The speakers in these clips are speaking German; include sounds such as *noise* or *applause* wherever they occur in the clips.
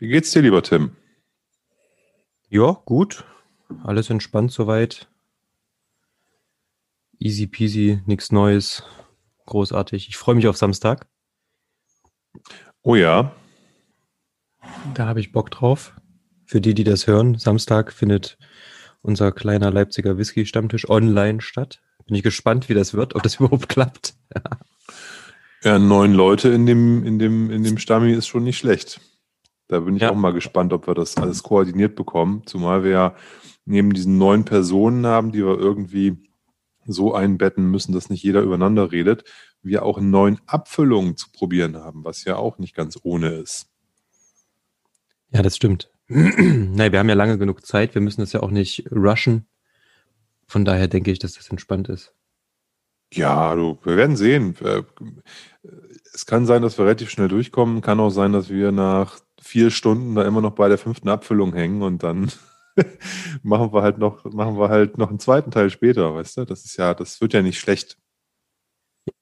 Wie geht's dir, lieber Tim? Ja, gut. Alles entspannt soweit. Easy peasy, nichts Neues. Großartig. Ich freue mich auf Samstag. Oh ja. Da habe ich Bock drauf. Für die, die das hören, Samstag findet unser kleiner Leipziger Whisky-Stammtisch online statt. Bin ich gespannt, wie das wird, ob das *laughs* überhaupt klappt. ja, neun Leute in dem, in dem, in dem Stammi ist schon nicht schlecht. Da bin ich ja. auch mal gespannt, ob wir das alles koordiniert bekommen. Zumal wir ja neben diesen neun Personen haben, die wir irgendwie so einbetten müssen, dass nicht jeder übereinander redet, wir auch neun Abfüllungen zu probieren haben, was ja auch nicht ganz ohne ist. Ja, das stimmt. *clears throat* Nein, wir haben ja lange genug Zeit. Wir müssen das ja auch nicht rushen. Von daher denke ich, dass das entspannt ist. Ja, du, wir werden sehen. Äh, es kann sein, dass wir relativ schnell durchkommen. Kann auch sein, dass wir nach vier Stunden da immer noch bei der fünften Abfüllung hängen und dann *laughs* machen wir halt noch, machen wir halt noch einen zweiten Teil später, weißt du? Das ist ja, das wird ja nicht schlecht.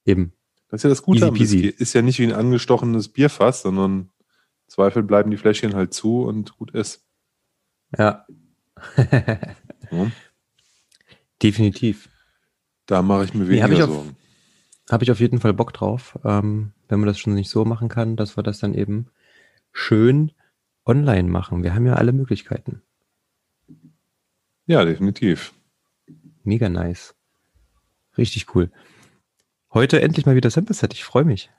Eben. Das ist ja das Gute am Whisky. Ist ja nicht wie ein angestochenes Bierfass, sondern im Zweifel bleiben die Fläschchen halt zu und gut ist. Ja. *laughs* ja. Definitiv. Da mache ich mir weniger nee, hab Sorgen. Habe ich auf jeden Fall Bock drauf, ähm, wenn man das schon nicht so machen kann, dass wir das dann eben schön online machen. Wir haben ja alle Möglichkeiten. Ja, definitiv. Mega nice. Richtig cool. Heute endlich mal wieder Sample Set. Ich freue mich.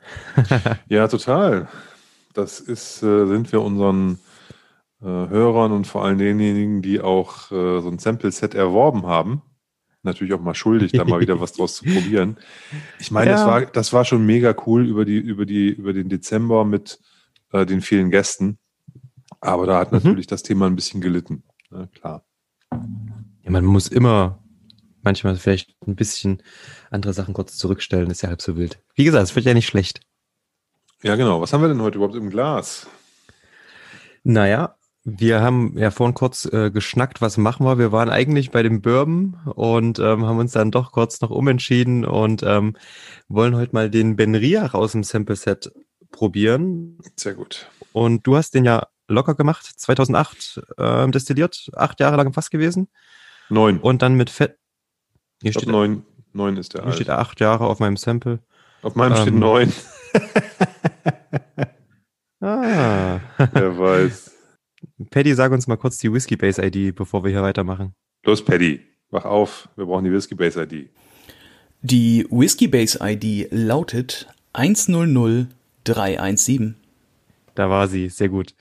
*laughs* ja, total. Das ist, äh, sind wir unseren äh, Hörern und vor allem denjenigen, die auch äh, so ein Sample Set erworben haben, natürlich auch mal schuldig, da mal wieder was draus zu probieren. Ich meine, ja. das war, das war schon mega cool über die, über die, über den Dezember mit äh, den vielen Gästen. Aber da hat mhm. natürlich das Thema ein bisschen gelitten. Ja, klar. Ja, man muss immer manchmal vielleicht ein bisschen andere Sachen kurz zurückstellen, ist ja halb so wild. Wie gesagt, es wird ja nicht schlecht. Ja, genau. Was haben wir denn heute überhaupt im Glas? Naja, wir haben ja vorhin kurz äh, geschnackt, was machen wir. Wir waren eigentlich bei dem Bourbon und ähm, haben uns dann doch kurz noch umentschieden und ähm, wollen heute mal den Ben Riach aus dem Sample Set probieren. Sehr gut. Und du hast den ja locker gemacht, 2008 äh, destilliert, acht Jahre lang im Fass gewesen. Neun. Und dann mit Fett. Hier steht neun, neun ist der Hier alt. steht acht Jahre auf meinem Sample. Auf meinem ähm, steht neun. *laughs* ah. *laughs* Wer weiß. Paddy, sag uns mal kurz die Whiskey Base ID, bevor wir hier weitermachen. Los, Paddy, wach auf. Wir brauchen die Whiskey Base ID. Die Whiskey Base ID lautet 100317. Da war sie, sehr gut.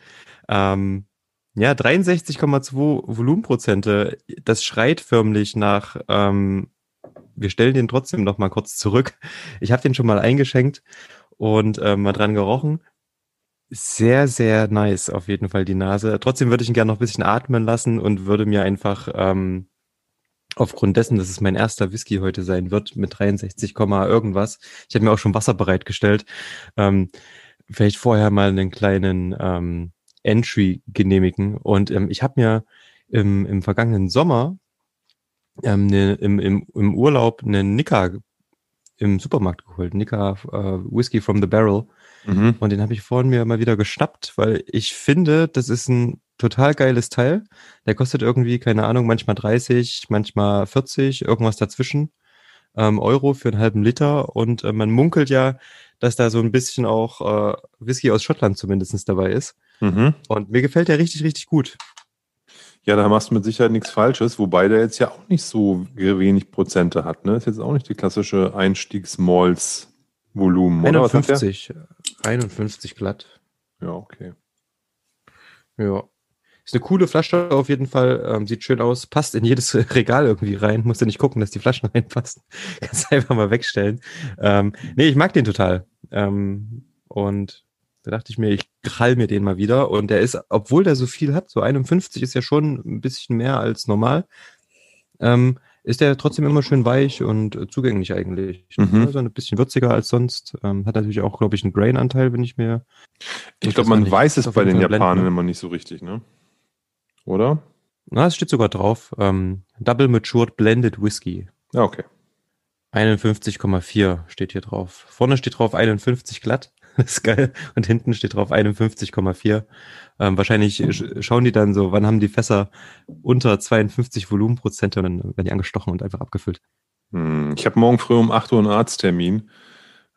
Ähm, ja, 63,2 Volumenprozente. Das schreit förmlich nach, ähm, wir stellen den trotzdem noch mal kurz zurück. Ich habe den schon mal eingeschenkt und ähm, mal dran gerochen. Sehr, sehr nice auf jeden Fall die Nase. Trotzdem würde ich ihn gerne noch ein bisschen atmen lassen und würde mir einfach ähm, aufgrund dessen, dass es mein erster Whisky heute sein wird mit 63, irgendwas. Ich habe mir auch schon Wasser bereitgestellt. Ähm, vielleicht vorher mal einen kleinen ähm, Entry genehmigen. Und ähm, ich habe mir im, im vergangenen Sommer ähm, ne, im, im, im Urlaub einen Nika im Supermarkt geholt. Nika äh, Whiskey from the Barrel. Mhm. Und den habe ich vorhin mir mal wieder geschnappt, weil ich finde, das ist ein total geiles Teil. Der kostet irgendwie, keine Ahnung, manchmal 30, manchmal 40, irgendwas dazwischen ähm, Euro für einen halben Liter. Und äh, man munkelt ja, dass da so ein bisschen auch äh, Whisky aus Schottland zumindestens dabei ist. Mhm. Und mir gefällt der richtig, richtig gut. Ja, da machst du mit Sicherheit nichts Falsches, wobei der jetzt ja auch nicht so wenig Prozente hat. Ne? Ist jetzt auch nicht die klassische Einstiegsmalls-Volumen. 51, 51 glatt. Ja, okay. Ja. Ist eine coole Flasche auf jeden Fall. Ähm, sieht schön aus. Passt in jedes *laughs* Regal irgendwie rein. Musst du nicht gucken, dass die Flaschen *laughs* reinpassen. Kannst einfach mal wegstellen. Ähm, nee, ich mag den total. Ähm, und da dachte ich mir, ich krall mir den mal wieder. Und der ist, obwohl der so viel hat, so 51 ist ja schon ein bisschen mehr als normal, ähm, ist der trotzdem immer schön weich und äh, zugänglich eigentlich. Mhm. Also ein bisschen würziger als sonst. Ähm, hat natürlich auch, glaube ich, einen Grain-Anteil, wenn ich mir. Ich glaube, man weiß es bei den Japanern ne? immer nicht so richtig, ne? Oder? Na, es steht sogar drauf. Ähm, Double Matured Blended Whisky. Ja, okay. 51,4 steht hier drauf. Vorne steht drauf 51 glatt. *laughs* Das ist geil. Und hinten steht drauf 51,4. Ähm, wahrscheinlich schauen die dann so, wann haben die Fässer unter 52 Volumenprozente und dann werden die angestochen und einfach abgefüllt. Hm, ich habe morgen früh um 8 Uhr einen Arzttermin.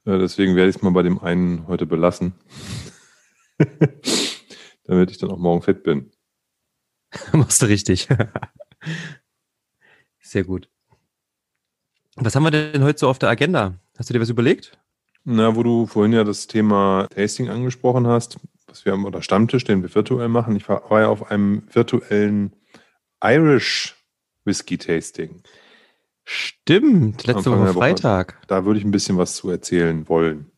Äh, deswegen werde ich es mal bei dem einen heute belassen. *laughs* Damit ich dann auch morgen fit bin. *laughs* Machst du richtig. *laughs* Sehr gut. Was haben wir denn heute so auf der Agenda? Hast du dir was überlegt? Na, wo du vorhin ja das Thema Tasting angesprochen hast, was wir am oder Stammtisch, den wir virtuell machen. Ich war, war ja auf einem virtuellen Irish Whisky Tasting. Stimmt, letzte Woche Freitag. Woche. Da würde ich ein bisschen was zu erzählen wollen.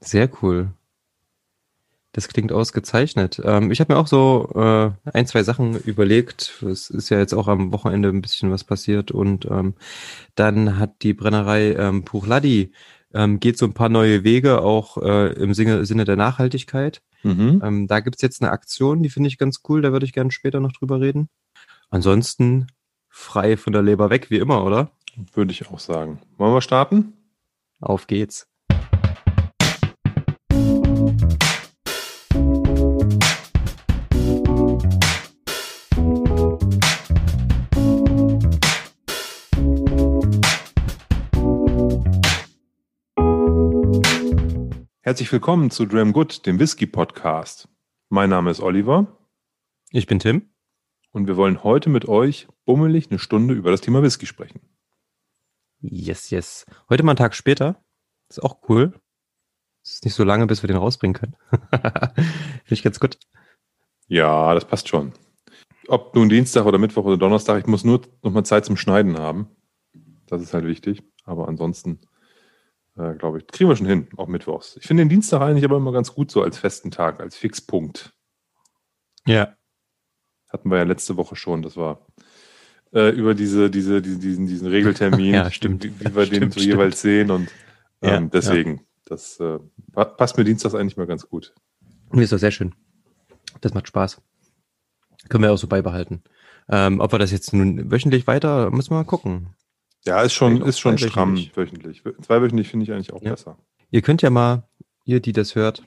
Sehr cool. Das klingt ausgezeichnet. Ähm, ich habe mir auch so äh, ein, zwei Sachen überlegt. Es ist ja jetzt auch am Wochenende ein bisschen was passiert. Und ähm, dann hat die Brennerei ähm, Puchladi ähm, geht so ein paar neue Wege, auch äh, im Sinne, der Nachhaltigkeit. Mhm. Ähm, da gibt's jetzt eine Aktion, die finde ich ganz cool. Da würde ich gerne später noch drüber reden. Ansonsten frei von der Leber weg, wie immer, oder? Würde ich auch sagen. Wollen wir starten? Auf geht's. Herzlich willkommen zu Dram Good, dem Whisky Podcast. Mein Name ist Oliver. Ich bin Tim. Und wir wollen heute mit euch bummelig eine Stunde über das Thema Whisky sprechen. Yes, yes. Heute mal einen Tag später. Ist auch cool. ist nicht so lange, bis wir den rausbringen können. *laughs* Finde ich ganz gut. Ja, das passt schon. Ob nun Dienstag oder Mittwoch oder Donnerstag, ich muss nur noch mal Zeit zum Schneiden haben. Das ist halt wichtig. Aber ansonsten, äh, glaube ich, kriegen wir schon hin, auch Mittwochs. Ich finde den Dienstag eigentlich aber immer ganz gut so als festen Tag, als Fixpunkt. Ja, hatten wir ja letzte Woche schon. Das war äh, über diese, diese, diesen, diesen Regeltermin, *laughs* ja, stimmt. wie, wie wir stimmt, den so stimmt. jeweils sehen. Und ähm, ja, deswegen, ja. das äh, passt mir Dienstags eigentlich mal ganz gut. Mir ist doch sehr schön. Das macht Spaß. Können wir auch so beibehalten. Ähm, ob wir das jetzt nun wöchentlich weiter, müssen wir mal gucken. Ja, ist schon, ist schon stramm wöchentlich. Zweiwöchentlich finde ich eigentlich auch ja. besser. Ihr könnt ja mal, ihr, die das hört,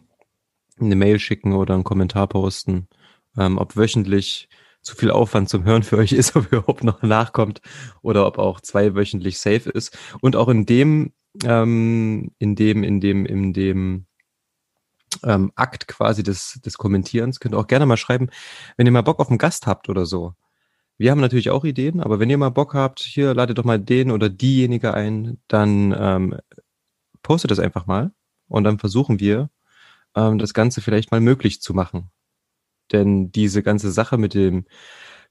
eine Mail schicken oder einen Kommentar posten, ähm, ob wöchentlich zu viel Aufwand zum Hören für euch ist, *laughs* ob überhaupt noch nachkommt oder ob auch zweiwöchentlich safe ist. Und auch in dem, ähm, in dem, in dem, in dem ähm, Akt quasi des, des Kommentierens könnt ihr auch gerne mal schreiben, wenn ihr mal Bock auf einen Gast habt oder so. Wir haben natürlich auch Ideen, aber wenn ihr mal Bock habt, hier ladet doch mal den oder diejenige ein, dann ähm, postet das einfach mal und dann versuchen wir, ähm, das Ganze vielleicht mal möglich zu machen. Denn diese ganze Sache mit dem,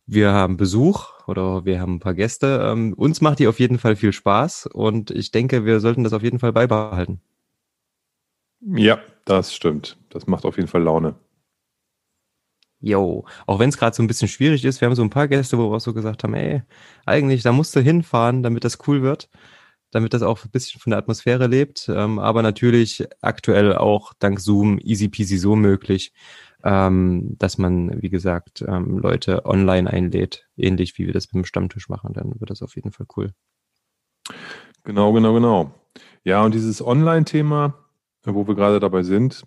wir haben Besuch oder wir haben ein paar Gäste, ähm, uns macht die auf jeden Fall viel Spaß und ich denke, wir sollten das auf jeden Fall beibehalten. Ja, das stimmt. Das macht auf jeden Fall Laune. Jo, auch wenn es gerade so ein bisschen schwierig ist, wir haben so ein paar Gäste, wo wir auch so gesagt haben, ey, eigentlich, da musst du hinfahren, damit das cool wird, damit das auch ein bisschen von der Atmosphäre lebt, ähm, aber natürlich aktuell auch dank Zoom easy peasy so möglich ähm, dass man, wie gesagt, ähm, Leute online einlädt, ähnlich wie wir das mit dem Stammtisch machen, dann wird das auf jeden Fall cool. Genau, genau, genau. Ja, und dieses Online-Thema, wo wir gerade dabei sind,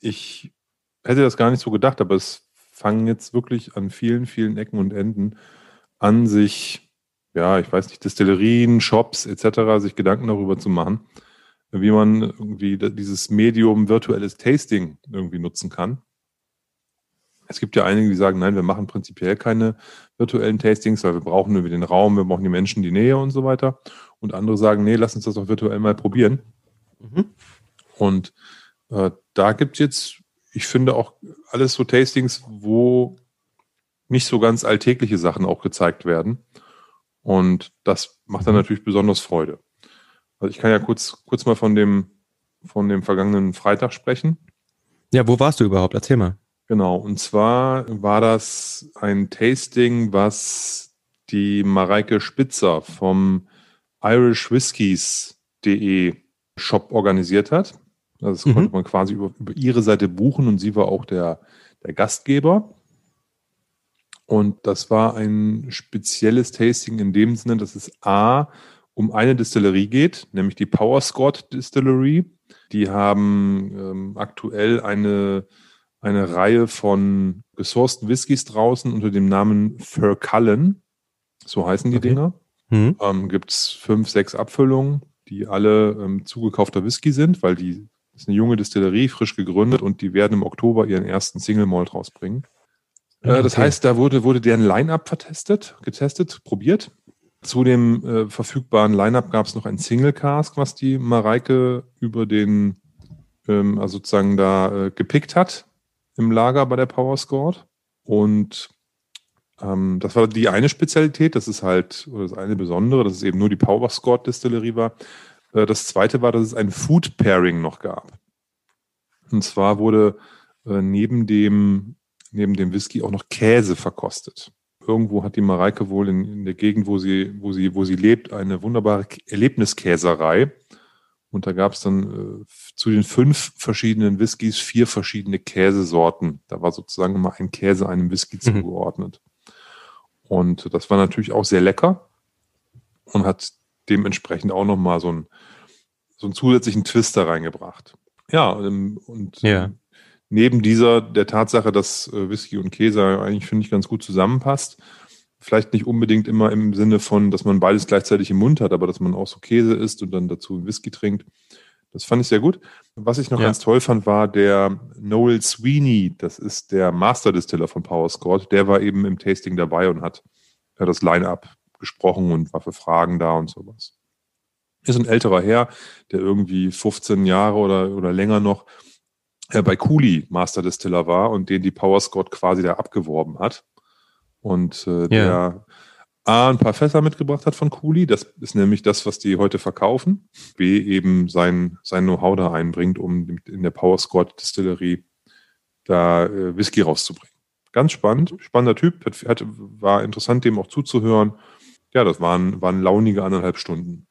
ich hätte das gar nicht so gedacht, aber es fangen jetzt wirklich an vielen, vielen Ecken und Enden an, sich, ja, ich weiß nicht, Destillerien, Shops etc., sich Gedanken darüber zu machen, wie man irgendwie dieses Medium virtuelles Tasting irgendwie nutzen kann. Es gibt ja einige, die sagen, nein, wir machen prinzipiell keine virtuellen Tastings, weil wir brauchen irgendwie den Raum, wir brauchen die Menschen, die Nähe und so weiter. Und andere sagen, nee, lass uns das doch virtuell mal probieren. Mhm. Und äh, da gibt es jetzt, ich finde auch alles so Tastings, wo nicht so ganz alltägliche Sachen auch gezeigt werden. Und das macht dann mhm. natürlich besonders Freude. Also ich kann ja kurz, kurz mal von dem, von dem vergangenen Freitag sprechen. Ja, wo warst du überhaupt? Erzähl mal. Genau, und zwar war das ein Tasting, was die Mareike Spitzer vom irishwhiskies.de Shop organisiert hat. Also das mhm. konnte man quasi über, über ihre Seite buchen und sie war auch der, der Gastgeber. Und das war ein spezielles Tasting in dem Sinne, dass es A um eine Distillerie geht, nämlich die Power Scott Distillery Die haben ähm, aktuell eine, eine Reihe von gesourcten Whiskys draußen unter dem Namen Furcullen. So heißen die Okay. Dinger. Hm? Ähm, Gibt es fünf, sechs Abfüllungen, die alle ähm, zugekaufter Whisky sind, weil die das ist eine junge Distillerie, frisch gegründet und die werden im Oktober ihren ersten Single Malt rausbringen. Ah, Äh, das okay. heißt, da wurde, wurde deren Line-Up vertestet, getestet, probiert. Zu dem äh, verfügbaren Line-Up gab es noch ein Single Cask, was die Mareike über den, ähm, also sozusagen da äh, gepickt hat im Lager bei der Power Scored. Und ähm, das war die eine Spezialität, das ist halt, oder das eine Besondere, dass es eben nur die Power Scored Distillerie war. Äh, das zweite war, dass es ein Food Pairing noch gab. Und zwar wurde äh, neben dem, neben dem Whisky auch noch Käse verkostet. Irgendwo hat die Mareike wohl in, in der Gegend, wo sie, wo sie, wo sie lebt, eine wunderbare Erlebniskäserei. Und da gab es dann äh, zu den fünf verschiedenen Whiskys vier verschiedene Käsesorten. Da war sozusagen immer ein Käse einem Whisky Mhm. zugeordnet. Und das war natürlich auch sehr lecker und hat dementsprechend auch nochmal so, ein, so einen zusätzlichen Twist da reingebracht. Ja, ähm, und Ja. neben dieser, der Tatsache, dass äh, Whisky und Käse eigentlich, finde ich, ganz gut zusammenpasst, vielleicht nicht unbedingt immer im Sinne von, dass man beides gleichzeitig im Mund hat, aber dass man auch so Käse isst und dann dazu Whisky trinkt. Das fand ich sehr gut. Was ich noch Ja. ganz toll fand, war der Noel Sweeney. Das ist der Master Distiller von Power Scored. Der war eben im Tasting dabei und hat das Line-Up gesprochen und war für Fragen da und sowas. Ist ein älterer Herr, der irgendwie 15 Jahre oder, oder länger noch äh, bei Cooley Master Distiller war und den die Power Scored quasi da abgeworben hat. Und äh, der A, ein paar Fässer mitgebracht hat von Cooley. Das ist nämlich das, was die heute verkaufen. B, eben sein, sein Know-how da einbringt, um in der Power Squad Distillerie da äh, Whisky rauszubringen. Ganz spannend, spannender Typ, hat, hat, war interessant, dem auch zuzuhören. Ja, das waren, waren launige anderthalb Stunden.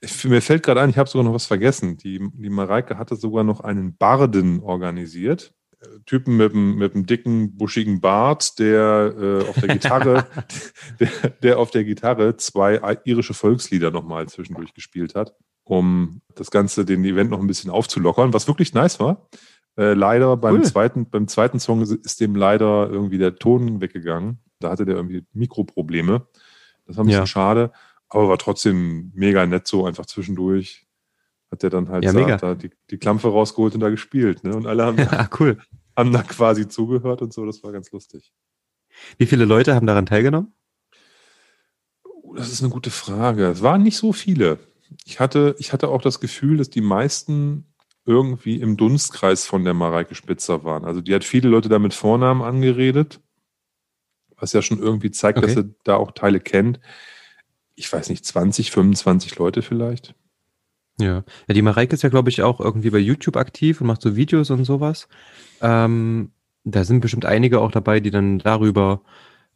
Ich, mir fällt gerade ein, ich habe sogar noch was vergessen. Die, die Mareike hatte sogar noch einen Barden organisiert. Äh, Typen mit einem, mit einem dicken, buschigen Bart, der äh, auf der Gitarre, *laughs* der, der auf der Gitarre zwei irische Volkslieder nochmal zwischendurch gespielt hat, um das Ganze, den Event noch ein bisschen aufzulockern, was wirklich nice war. Äh, leider beim Cool. zweiten, beim zweiten Song ist dem leider irgendwie der Ton weggegangen. Da hatte der irgendwie Mikroprobleme. Das war ein bisschen Ja. schade, aber war trotzdem mega nett so einfach zwischendurch. Hat der dann halt Ja, da, da die, die Klampfe rausgeholt und da gespielt. Ne? Und alle haben, Ja, cool. haben da quasi zugehört und so. Das war ganz lustig. Wie viele Leute haben daran teilgenommen? Oh, Das ist eine gute Frage. Es waren nicht so viele. Ich hatte, ich hatte auch das Gefühl, dass die meisten irgendwie im Dunstkreis von der Mareike Spitzer waren. Also die hat viele Leute da mit Vornamen angeredet, was ja schon irgendwie zeigt, dass Okay. sie da auch Teile kennt. Ich weiß nicht, 20, 25 Leute vielleicht. Ja. Ja, die Mareike ist ja, glaube ich, auch irgendwie bei YouTube aktiv und macht so Videos und sowas. Ähm, da sind bestimmt einige auch dabei, die dann darüber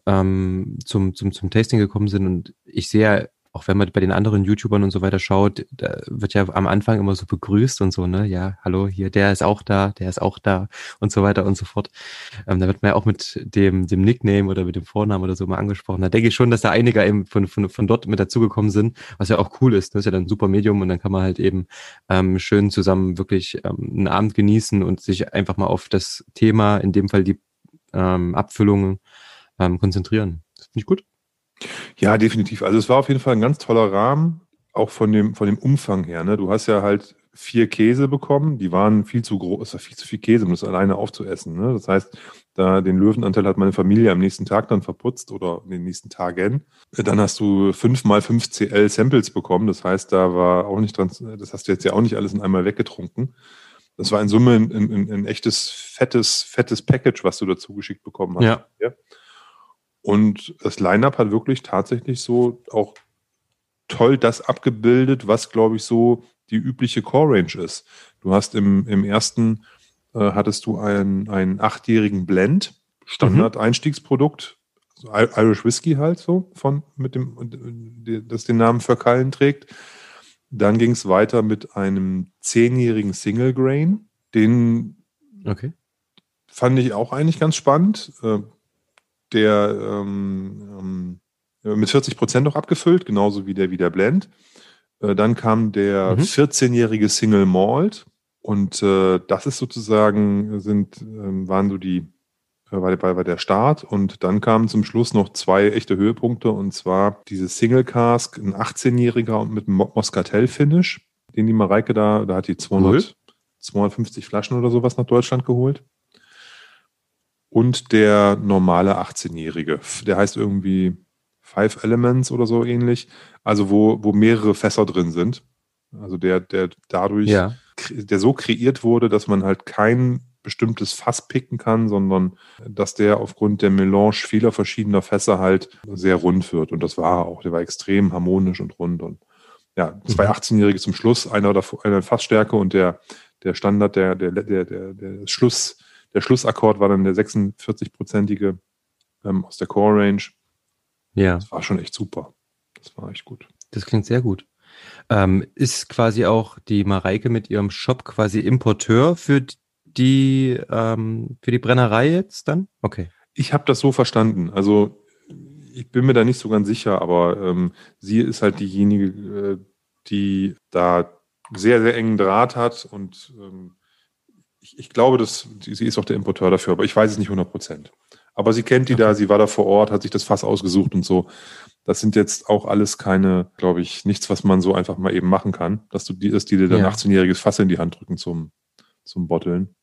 ähm, zum, zum, zum Tasting gekommen sind. Und ich sehe ja, auch wenn man bei den anderen YouTubern und so weiter schaut, da wird ja am Anfang immer so begrüßt und so, ne? Ja, hallo, hier, der ist auch da, der ist auch da und so weiter und so fort. Ähm, da wird man ja auch mit dem, dem Nickname oder mit dem Vornamen oder so mal angesprochen. Da denke ich schon, dass da einige eben von, von, von dort mit dazugekommen sind, was ja auch cool ist. Das ist ja dann ein super Medium und dann kann man halt eben ähm, schön zusammen wirklich ähm, einen Abend genießen und sich einfach mal auf das Thema, in dem Fall die ähm, Abfüllungen, ähm, konzentrieren. Finde ich gut. Ja, definitiv. Also es war auf jeden Fall ein ganz toller Rahmen, auch von dem, von dem Umfang her. Ne? Du hast ja halt vier Käse bekommen, die waren viel zu groß, es war viel zu viel Käse, um das alleine aufzuessen. Ne? Das heißt, da den Löwenanteil hat meine Familie am nächsten Tag dann verputzt oder in den nächsten Tagen. Dann hast du fünf mal fünf CL Samples bekommen. Das heißt, da war auch nicht dran, das hast du jetzt ja auch nicht alles in einmal weggetrunken. Das war in Summe ein, ein, ein echtes, fettes, fettes Package, was du dazu geschickt bekommen hast. Ja. Und das Line-Up hat wirklich tatsächlich so auch toll das abgebildet, was, glaube ich, so die übliche Core-Range ist. Du hast im, im ersten, äh, hattest du einen, einen achtjährigen Blend, Standard-Einstiegsprodukt, so I- Irish Whisky halt so, von, mit dem, äh, das den Namen Verkallen trägt. Dann ging es weiter mit einem zehnjährigen Single Grain, den Okay. fand ich auch eigentlich ganz spannend. Äh, Der ähm, ähm, mit 40 Prozent noch abgefüllt, genauso wie der, wie der Blend. Äh, dann kam der Mhm. 14-jährige Single Malt. Und äh, das ist sozusagen, sind, ähm, waren so die, äh, war, war, war der Start. Und dann kamen zum Schluss noch zwei echte Höhepunkte. Und zwar dieses Single Cask, ein 18-jähriger und mit einem Mo- Moscatel-Finish, den die Mareike da, da hat die 200, 250 Flaschen oder sowas nach Deutschland geholt. Und der normale 18-jährige, der heißt irgendwie Five Elements oder so ähnlich. Also wo, wo mehrere Fässer drin sind. Also der, der dadurch Ja. der so kreiert wurde, dass man halt kein bestimmtes Fass picken kann, sondern dass der aufgrund der Melange vieler verschiedener Fässer halt sehr rund wird. Und das war er auch. Der war extrem harmonisch und rund. Und ja, zwei Mhm. 18-Jährige zum Schluss, einer davor, einer Fassstärke und der, der Standard, der, der, der, der, der Schluss, der Schlussakkord war dann der 46-prozentige ähm, aus der Core Range. Ja, Das war schon echt super. Das war echt gut. das klingt sehr gut. Ähm, ist quasi auch die Mareike mit ihrem Shop quasi Importeur für die, ähm, für die Brennerei jetzt dann? Okay. Ich habe das so verstanden. Also ich bin mir da nicht so ganz sicher, aber ähm, sie ist halt diejenige, äh, die da sehr, sehr engen Draht hat und ähm, ich, ich glaube, dass sie ist auch der Importeur dafür, aber ich weiß es nicht 100 Prozent. Aber sie kennt die da, sie war da vor Ort, hat sich das Fass ausgesucht und so. Das sind jetzt auch alles keine, glaube ich, nichts, was man so einfach mal eben machen kann, dass du die, dass die dir dann Ja. 18-jähriges Fass in die Hand drücken zum, zum Botteln.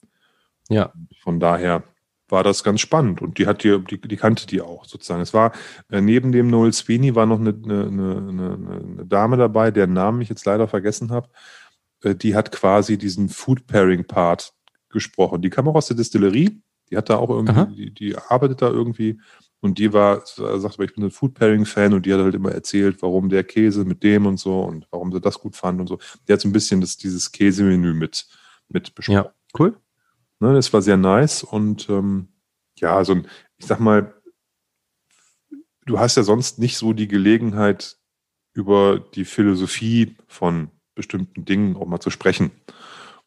Ja. Von daher war das ganz spannend und die hat die, die, die kannte die auch sozusagen. Es war äh, neben dem Noel Sweeney war noch eine, eine, eine, eine, eine Dame dabei, deren Namen ich jetzt leider vergessen habe. Äh, die hat quasi diesen Food Pairing Part gesprochen. Die kam auch aus der Distillerie. Die hat da auch irgendwie, die, die arbeitet da irgendwie und die war, sagt aber, ich bin ein Food Pairing Fan und die hat halt immer erzählt, warum der Käse mit dem und so und warum sie das gut fand und so. Die hat so ein bisschen das, dieses Käsemenü mit, mit besprochen. Ja, cool. Ne, das war sehr nice und ähm, ja, so ein, ich sag mal, du hast ja sonst nicht so die Gelegenheit, über die Philosophie von bestimmten Dingen auch mal zu sprechen.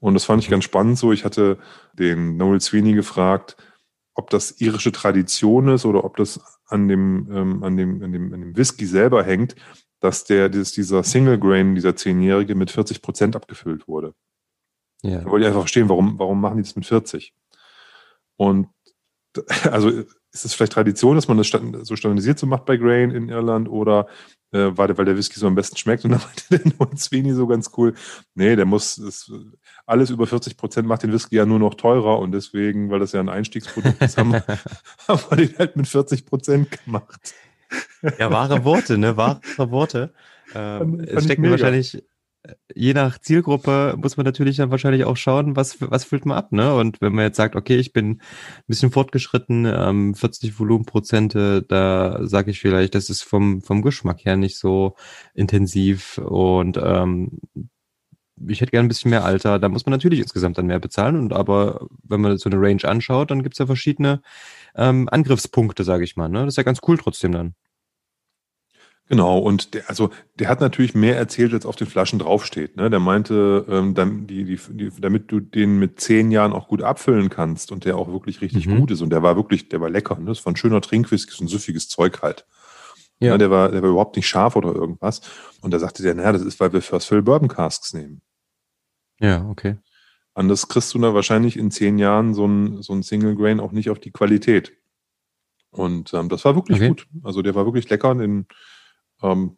Und das fand ich ganz spannend so. Ich hatte den Noel Sweeney gefragt, ob das irische Tradition ist oder ob das an dem, ähm, an dem, an dem, an dem Whisky selber hängt, dass der, dass dieser Single Grain, dieser Zehnjährige mit 40 Prozent abgefüllt wurde. Ja. Da wollte ich einfach verstehen, warum, warum machen die das mit 40? Und *laughs* also ist es vielleicht Tradition, dass man das so standardisiert so macht bei Grain in Irland oder äh, weil, der- weil der Whisky so am besten schmeckt? Und dann *laughs* meinte der Noel Sweeney so ganz cool, nee, der muss, das, alles über 40 Prozent macht den Whisky ja nur noch teurer und deswegen, weil das ja ein Einstiegsprodukt ist, haben, wir- *laughs* haben wir den halt mit 40 Prozent gemacht. Ja, wahre Worte, ne? Wahre Worte. Ähm, es mega. wahrscheinlich, je nach Zielgruppe muss man natürlich dann wahrscheinlich auch schauen, was, was füllt man ab, ne? Und wenn man jetzt sagt, okay, ich bin ein bisschen fortgeschritten, ähm, 40 Volumenprozente, da sage ich vielleicht, das ist vom, vom Geschmack her nicht so intensiv und ähm, ich hätte gerne ein bisschen mehr Alter, da muss man natürlich insgesamt dann mehr bezahlen. Und aber wenn man so eine Range anschaut, dann gibt's ja verschiedene ähm, Angriffspunkte, sage ich mal. Ne? Das ist ja ganz cool trotzdem dann. Genau, und der, also der hat natürlich mehr erzählt, als auf den Flaschen draufsteht. Ne? Der meinte, ähm, dann die, die, die, damit du den mit zehn Jahren auch gut abfüllen kannst und der auch wirklich richtig Mhm. gut ist. Und der war wirklich, der war lecker. Ne? Das war ein schöner Trinkwhisky, so ein süffiges Zeug halt. Ja. Ne? Der, war, der war überhaupt nicht scharf oder irgendwas. Und da sagte der, naja, das ist, weil wir First Fill Bourbon Casks nehmen. Ja, okay. Anders kriegst du da wahrscheinlich in zehn Jahren so ein, so ein Single Grain auch nicht auf die Qualität. Und ähm, das war wirklich Okay. gut. Also der war wirklich lecker. Den, ähm,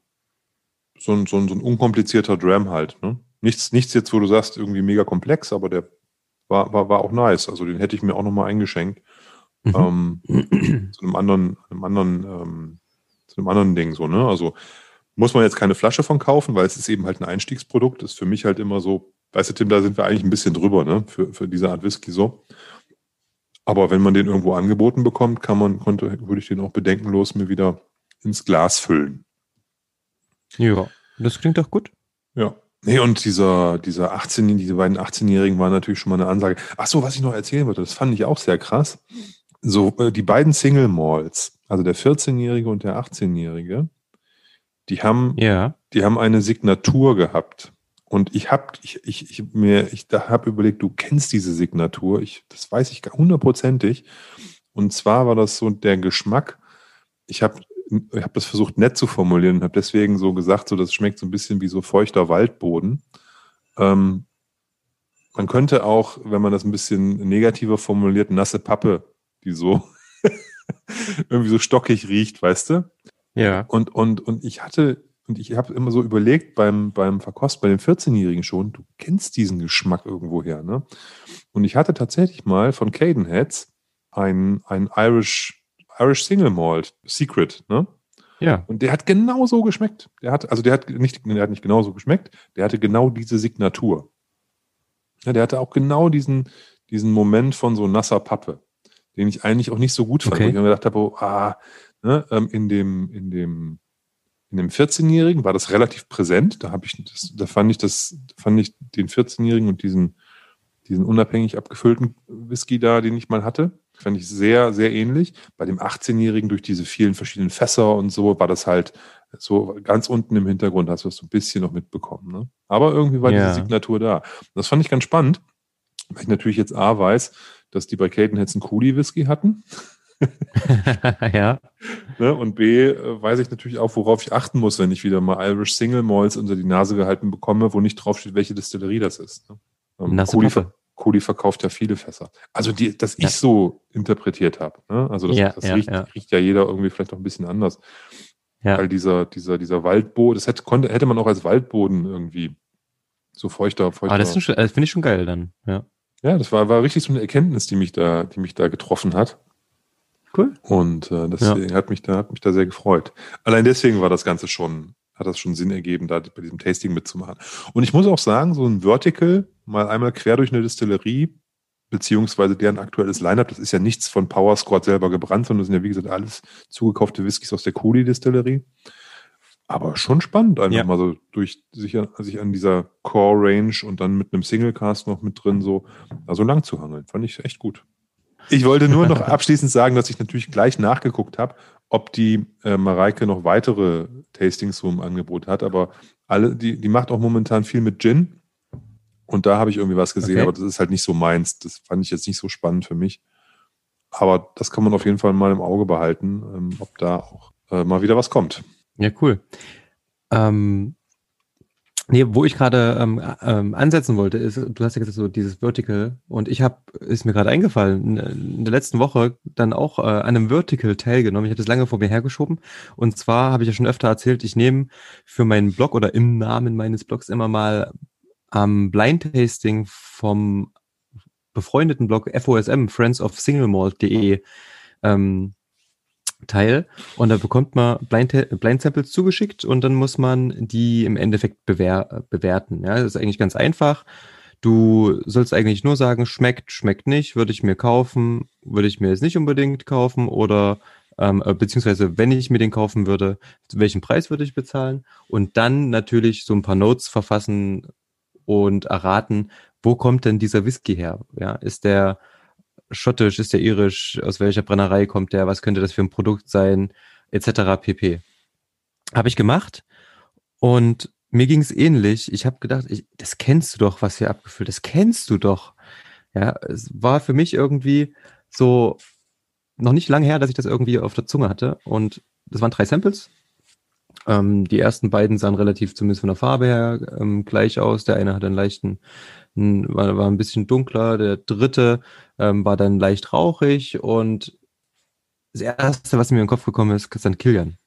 so, ein, so, ein, so ein unkomplizierter Dram halt. Ne? Nichts, nichts jetzt, wo du sagst, irgendwie mega komplex, aber der war, war, war auch nice. Also den hätte ich mir auch nochmal eingeschenkt. Mhm. Ähm, *clears throat* zu einem anderen, einem anderen, ähm, zu einem anderen Ding so, ne? Also muss man jetzt keine Flasche von kaufen, weil es ist eben halt ein Einstiegsprodukt. Ist für mich halt immer so, weißt du, Tim, da sind wir eigentlich ein bisschen drüber, ne? Für, für diese Art Whisky so. Aber wenn man den irgendwo angeboten bekommt, kann man, konnte, würde ich den auch bedenkenlos mir wieder ins Glas füllen. Ja, das klingt doch gut. Ja. Nee, und dieser, dieser 18, diese beiden 18-Jährigen waren natürlich schon mal eine Ansage. Ach so, was ich noch erzählen wollte, das fand ich auch sehr krass. So, äh, die beiden Single Malls, also der 14-Jährige und der 18-Jährige, die haben, Ja. die haben eine Signatur gehabt. Und ich habe ich, ich, ich mir, ich da habe überlegt, du kennst diese Signatur. Ich, das weiß ich gar hundertprozentig. Und zwar war das so der Geschmack. Ich habe ich habe das versucht nett zu formulieren und habe deswegen so gesagt, so das schmeckt so ein bisschen wie so feuchter Waldboden. Ähm, man könnte auch, wenn man das ein bisschen negativer formuliert, nasse Pappe, die so *laughs* irgendwie so stockig riecht, weißt du? Ja. Und, und, und ich hatte, und ich habe immer so überlegt beim, beim Verkost, bei den 14-Jährigen schon, du kennst diesen Geschmack irgendwoher, ne? Und ich hatte tatsächlich mal von Cadenheads ein, ein Irish, Irish Single Malt Secret, ne? Ja. Und der hat genau so geschmeckt. Der hat, also der hat nicht, der hat nicht genau so geschmeckt, der hatte genau diese Signatur. Ja, der hatte auch genau diesen, diesen Moment von so nasser Pappe, den ich eigentlich auch nicht so gut fand. Okay. Wo ich mir gedacht habe, oh, ah, ne, ähm, in dem, in dem, in dem 14-Jährigen war das relativ präsent. Da habe ich, das, da fand ich das, fand ich den 14-Jährigen und diesen, diesen unabhängig abgefüllten Whisky da, den ich mal hatte, fand ich sehr, sehr ähnlich. Bei dem 18-Jährigen durch diese vielen verschiedenen Fässer und so war das halt so ganz unten im Hintergrund, hast du das so ein bisschen noch mitbekommen. Ne? Aber irgendwie war Ja. diese Signatur da. Das fand ich ganz spannend, weil ich natürlich jetzt A weiß, dass die bei Cadenheads einen Coolie Whisky hatten. *laughs* ja. Ne? Und B äh, weiß ich natürlich auch, worauf ich achten muss, wenn ich wieder mal Irish Single Malts unter die Nase gehalten bekomme, wo nicht draufsteht, welche Distillerie das ist. Ne? Ähm, Nasse Cooley, Pappe. Cooley verkauft ja viele Fässer. Also die, dass Ja. ich so interpretiert habe. Ne? Also das, Ja, das ja, riecht, ja. riecht ja jeder irgendwie vielleicht noch ein bisschen anders. Ja. Weil dieser, dieser, dieser Waldboden, das hätte, konnte, hätte man auch als Waldboden irgendwie so feuchter, feuchter. Aber das, ist schon- das finde ich schon geil dann. Ja. ja, das war, war richtig so eine Erkenntnis, die mich da, die mich da getroffen hat. Cool. Und äh, deswegen hat mich da hat mich da sehr gefreut. Allein deswegen war das Ganze schon hat das schon Sinn ergeben, da bei diesem Tasting mitzumachen. Und ich muss auch sagen, so ein Vertical mal einmal quer durch eine Distillerie beziehungsweise deren aktuelles Lineup, das ist ja nichts von Power Squad selber gebrannt, sondern das sind ja wie gesagt alles zugekaufte Whiskys aus der Cooley Distillerie. Aber schon spannend, einfach Ja. mal so durch sich an, sich an dieser Core Range und dann mit einem Single Cast noch mit drin so also lang zu hangeln. Fand ich echt gut. Ich wollte nur noch abschließend sagen, dass ich natürlich gleich nachgeguckt habe, ob die äh, Mareike noch weitere Tastings so im Angebot hat. Aber alle, die, die macht auch momentan viel mit Gin. Und da habe ich irgendwie was gesehen, Okay. aber das ist halt nicht so meins. Das fand ich jetzt nicht so spannend für mich. Aber das kann man auf jeden Fall mal im Auge behalten, ähm, ob da auch äh, mal wieder was kommt. Ja, cool. Ähm, nee, wo ich gerade ähm, ähm, ansetzen wollte, ist, du hast ja gesagt, so dieses Vertical und ich habe, ist mir gerade eingefallen, in der letzten Woche dann auch äh, an einem Vertical teilgenommen. Ich hatte es lange vor mir hergeschoben und zwar habe ich ja schon öfter erzählt, ich nehme für meinen Blog oder im Namen meines Blogs immer mal am Blind Tasting vom befreundeten Blog FOSM, Friends of Singlemalt.de, ähm, teil und da bekommt man Blind, Blind Samples zugeschickt und dann muss man die im Endeffekt bewer bewerten. Ja, das ist eigentlich ganz einfach. Du sollst eigentlich nur sagen, schmeckt, schmeckt nicht, würde ich mir kaufen, würde ich mir jetzt nicht unbedingt kaufen oder ähm, äh, beziehungsweise wenn ich mir den kaufen würde, welchen Preis würde ich bezahlen und dann natürlich so ein paar Notes verfassen und erraten, wo kommt denn dieser Whisky her? Ja, ist der schottisch, ist der irisch, aus welcher Brennerei kommt der, was könnte das für ein Produkt sein, etc. pp. Habe ich gemacht und mir ging es ähnlich. Ich habe gedacht, ich, das kennst du doch, was hier abgefüllt, das kennst du doch. Ja, es war für mich irgendwie so noch nicht lange her, dass ich das irgendwie auf der Zunge hatte und das waren drei Samples. Ähm, die ersten beiden sahen relativ zumindest von der Farbe her ähm, gleich aus. Der eine hatte einen leichten, war, war ein bisschen dunkler. Der dritte ähm, war dann leicht rauchig und das erste, was mir in den Kopf gekommen ist, ist St. Kilian.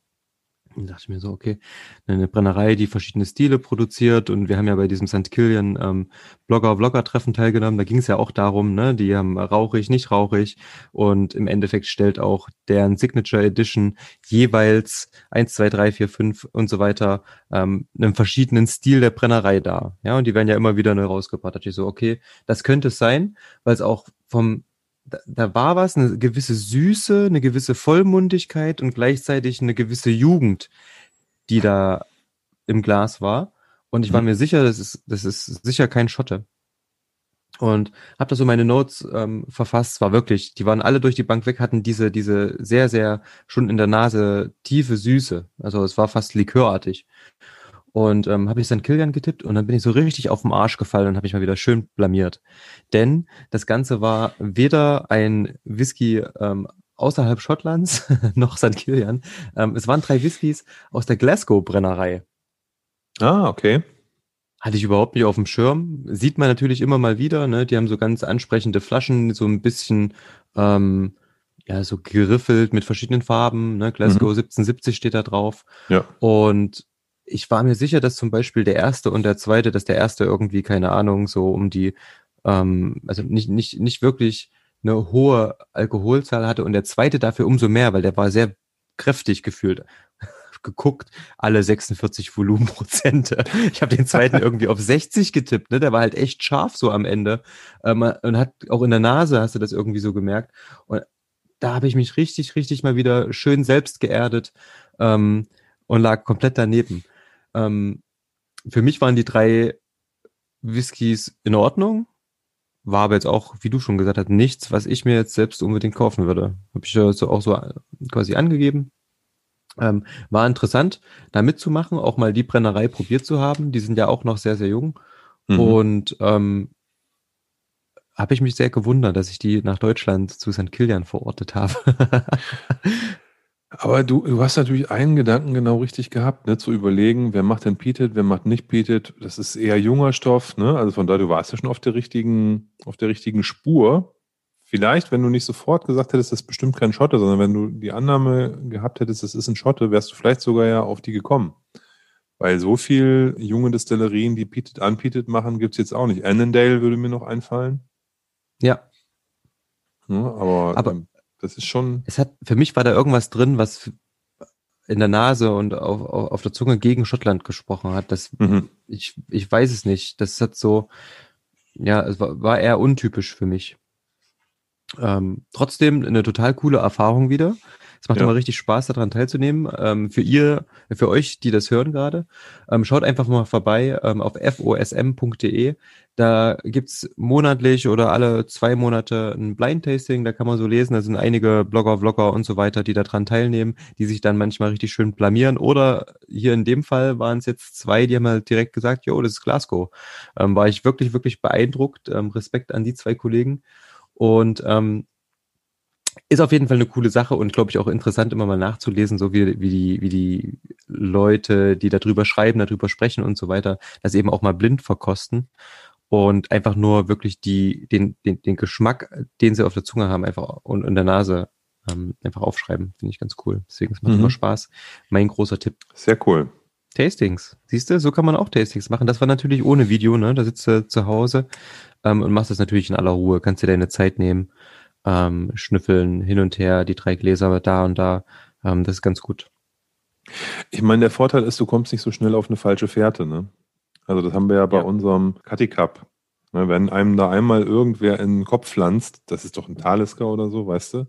Und dachte ich mir so, okay, eine Brennerei, die verschiedene Stile produziert und wir haben ja bei diesem St. Kilian ähm, Blogger-Vlogger-Treffen teilgenommen. Da ging es ja auch darum, ne, die haben rauchig, nicht rauchig und im Endeffekt stellt auch deren Signature Edition jeweils eins, zwei, drei, vier, fünf und so weiter ähm, einen verschiedenen Stil der Brennerei dar. Ja, und die werden ja immer wieder neu rausgebracht. Da dachte ich so, okay, das könnte es sein, weil es auch vom da, da war was, eine gewisse Süße, eine gewisse Vollmundigkeit und gleichzeitig eine gewisse Jugend, die da im Glas war. Und ich war Mhm. mir sicher, das ist, das ist sicher kein Schotte. Und habe da so meine Notes ähm, verfasst. Es war wirklich, die waren alle durch die Bank weg, hatten diese, diese sehr, sehr schon in der Nase tiefe Süße. Also es war fast likörartig. Und ähm, habe ich St. Kilian getippt und dann bin ich so richtig auf den Arsch gefallen und habe mich mal wieder schön blamiert. Denn das Ganze war weder ein Whisky ähm, außerhalb Schottlands, *laughs* noch St. Kilian. Ähm, es waren drei Whiskys aus der Glasgow-Brennerei. Ah, okay. Hatte ich überhaupt nicht auf dem Schirm. Sieht man natürlich immer mal wieder. Ne? Die haben so ganz ansprechende Flaschen, so ein bisschen ähm, ja so geriffelt mit verschiedenen Farben. Ne? Glasgow Mhm. 1770 steht da drauf. Ja. Und ich war mir sicher, dass zum Beispiel der erste und der zweite, dass der erste irgendwie, keine Ahnung, so um die, ähm, also nicht, nicht, nicht wirklich eine hohe Alkoholzahl hatte und der zweite dafür umso mehr, weil der war sehr kräftig gefühlt. *laughs* geguckt, alle 46 Volumenprozente. Ich habe den zweiten *laughs* irgendwie auf 60 getippt, ne? Der war halt echt scharf so am Ende. Ähm, und hat auch in der Nase hast du das irgendwie so gemerkt. Und da habe ich mich richtig, richtig mal wieder schön selbst geerdet ähm, und lag komplett daneben. Ähm, für mich waren die drei Whiskys in Ordnung. War aber jetzt auch, wie du schon gesagt hast, nichts, was ich mir jetzt selbst unbedingt kaufen würde. Habe ich ja so auch so quasi angegeben. Ähm, war interessant, da mitzumachen, auch mal die Brennerei probiert zu haben. Die sind ja auch noch sehr, sehr jung. Mhm. Und ähm, habe ich mich sehr gewundert, dass ich die nach Deutschland zu St. Kilian verortet habe. *laughs* Aber du, du hast natürlich einen Gedanken genau richtig gehabt, ne, zu überlegen, wer macht denn Peated, wer macht nicht Peated. Das ist eher junger Stoff, ne? Also von daher, du warst ja schon auf der richtigen, auf der richtigen Spur. Vielleicht, wenn du nicht sofort gesagt hättest, das ist bestimmt kein Schotte, sondern wenn du die Annahme gehabt hättest, das ist ein Schotte, wärst du vielleicht sogar ja auf die gekommen. Weil so viel junge Destillerien, die Peated, Unpeated machen, gibt's jetzt auch nicht. Annandale würde mir noch einfallen. ja, Ne? Aber, Aber- ähm, das ist schon. es hat, für mich war da irgendwas drin, was in der Nase und auf, auf, auf der Zunge gegen Schottland gesprochen hat. Das, Mhm. ich, ich weiß es nicht. Das hat so, ja, es war, war eher untypisch für mich. Ähm, trotzdem eine total coole Erfahrung wieder. Es macht Ja. immer richtig Spaß, daran teilzunehmen. Ähm, für ihr, für euch, die das hören gerade, ähm, schaut einfach mal vorbei ähm, auf fosm.de. Da gibt's monatlich oder alle zwei Monate ein Blind Tasting. Da kann man so lesen, da sind einige Blogger, Vlogger und so weiter, die daran teilnehmen, die sich dann manchmal richtig schön blamieren. Oder hier in dem Fall waren es jetzt zwei, die haben halt direkt gesagt, jo, das ist Glasgow. Ähm, war ich wirklich, wirklich beeindruckt. Ähm, Respekt an die zwei Kollegen. Und ähm, ist auf jeden Fall eine coole Sache und glaube ich auch interessant, immer mal nachzulesen, so wie, wie, die, wie die Leute, die darüber schreiben, darüber sprechen und so weiter, das eben auch mal blind verkosten und einfach nur wirklich die, den, den, den Geschmack, den sie auf der Zunge haben, einfach und in der Nase ähm, einfach aufschreiben. Finde ich ganz cool. Deswegen es macht Mhm. immer Spaß. Mein großer Tipp. Sehr cool. Tastings. Siehst du, so kann man auch Tastings machen. Das war natürlich ohne Video, ne? Da sitzt du zu Hause ähm, und machst das natürlich in aller Ruhe. Kannst dir deine Zeit nehmen, ähm, schnüffeln hin und her, die drei Gläser da und da. Ähm, das ist ganz gut. Ich meine, der Vorteil ist, du kommst nicht so schnell auf eine falsche Fährte. Ne? Also das haben wir ja bei Ja. unserem Cutty Cup. Ne, wenn einem da einmal irgendwer in den Kopf pflanzt, das ist doch ein Talisker oder so, weißt du,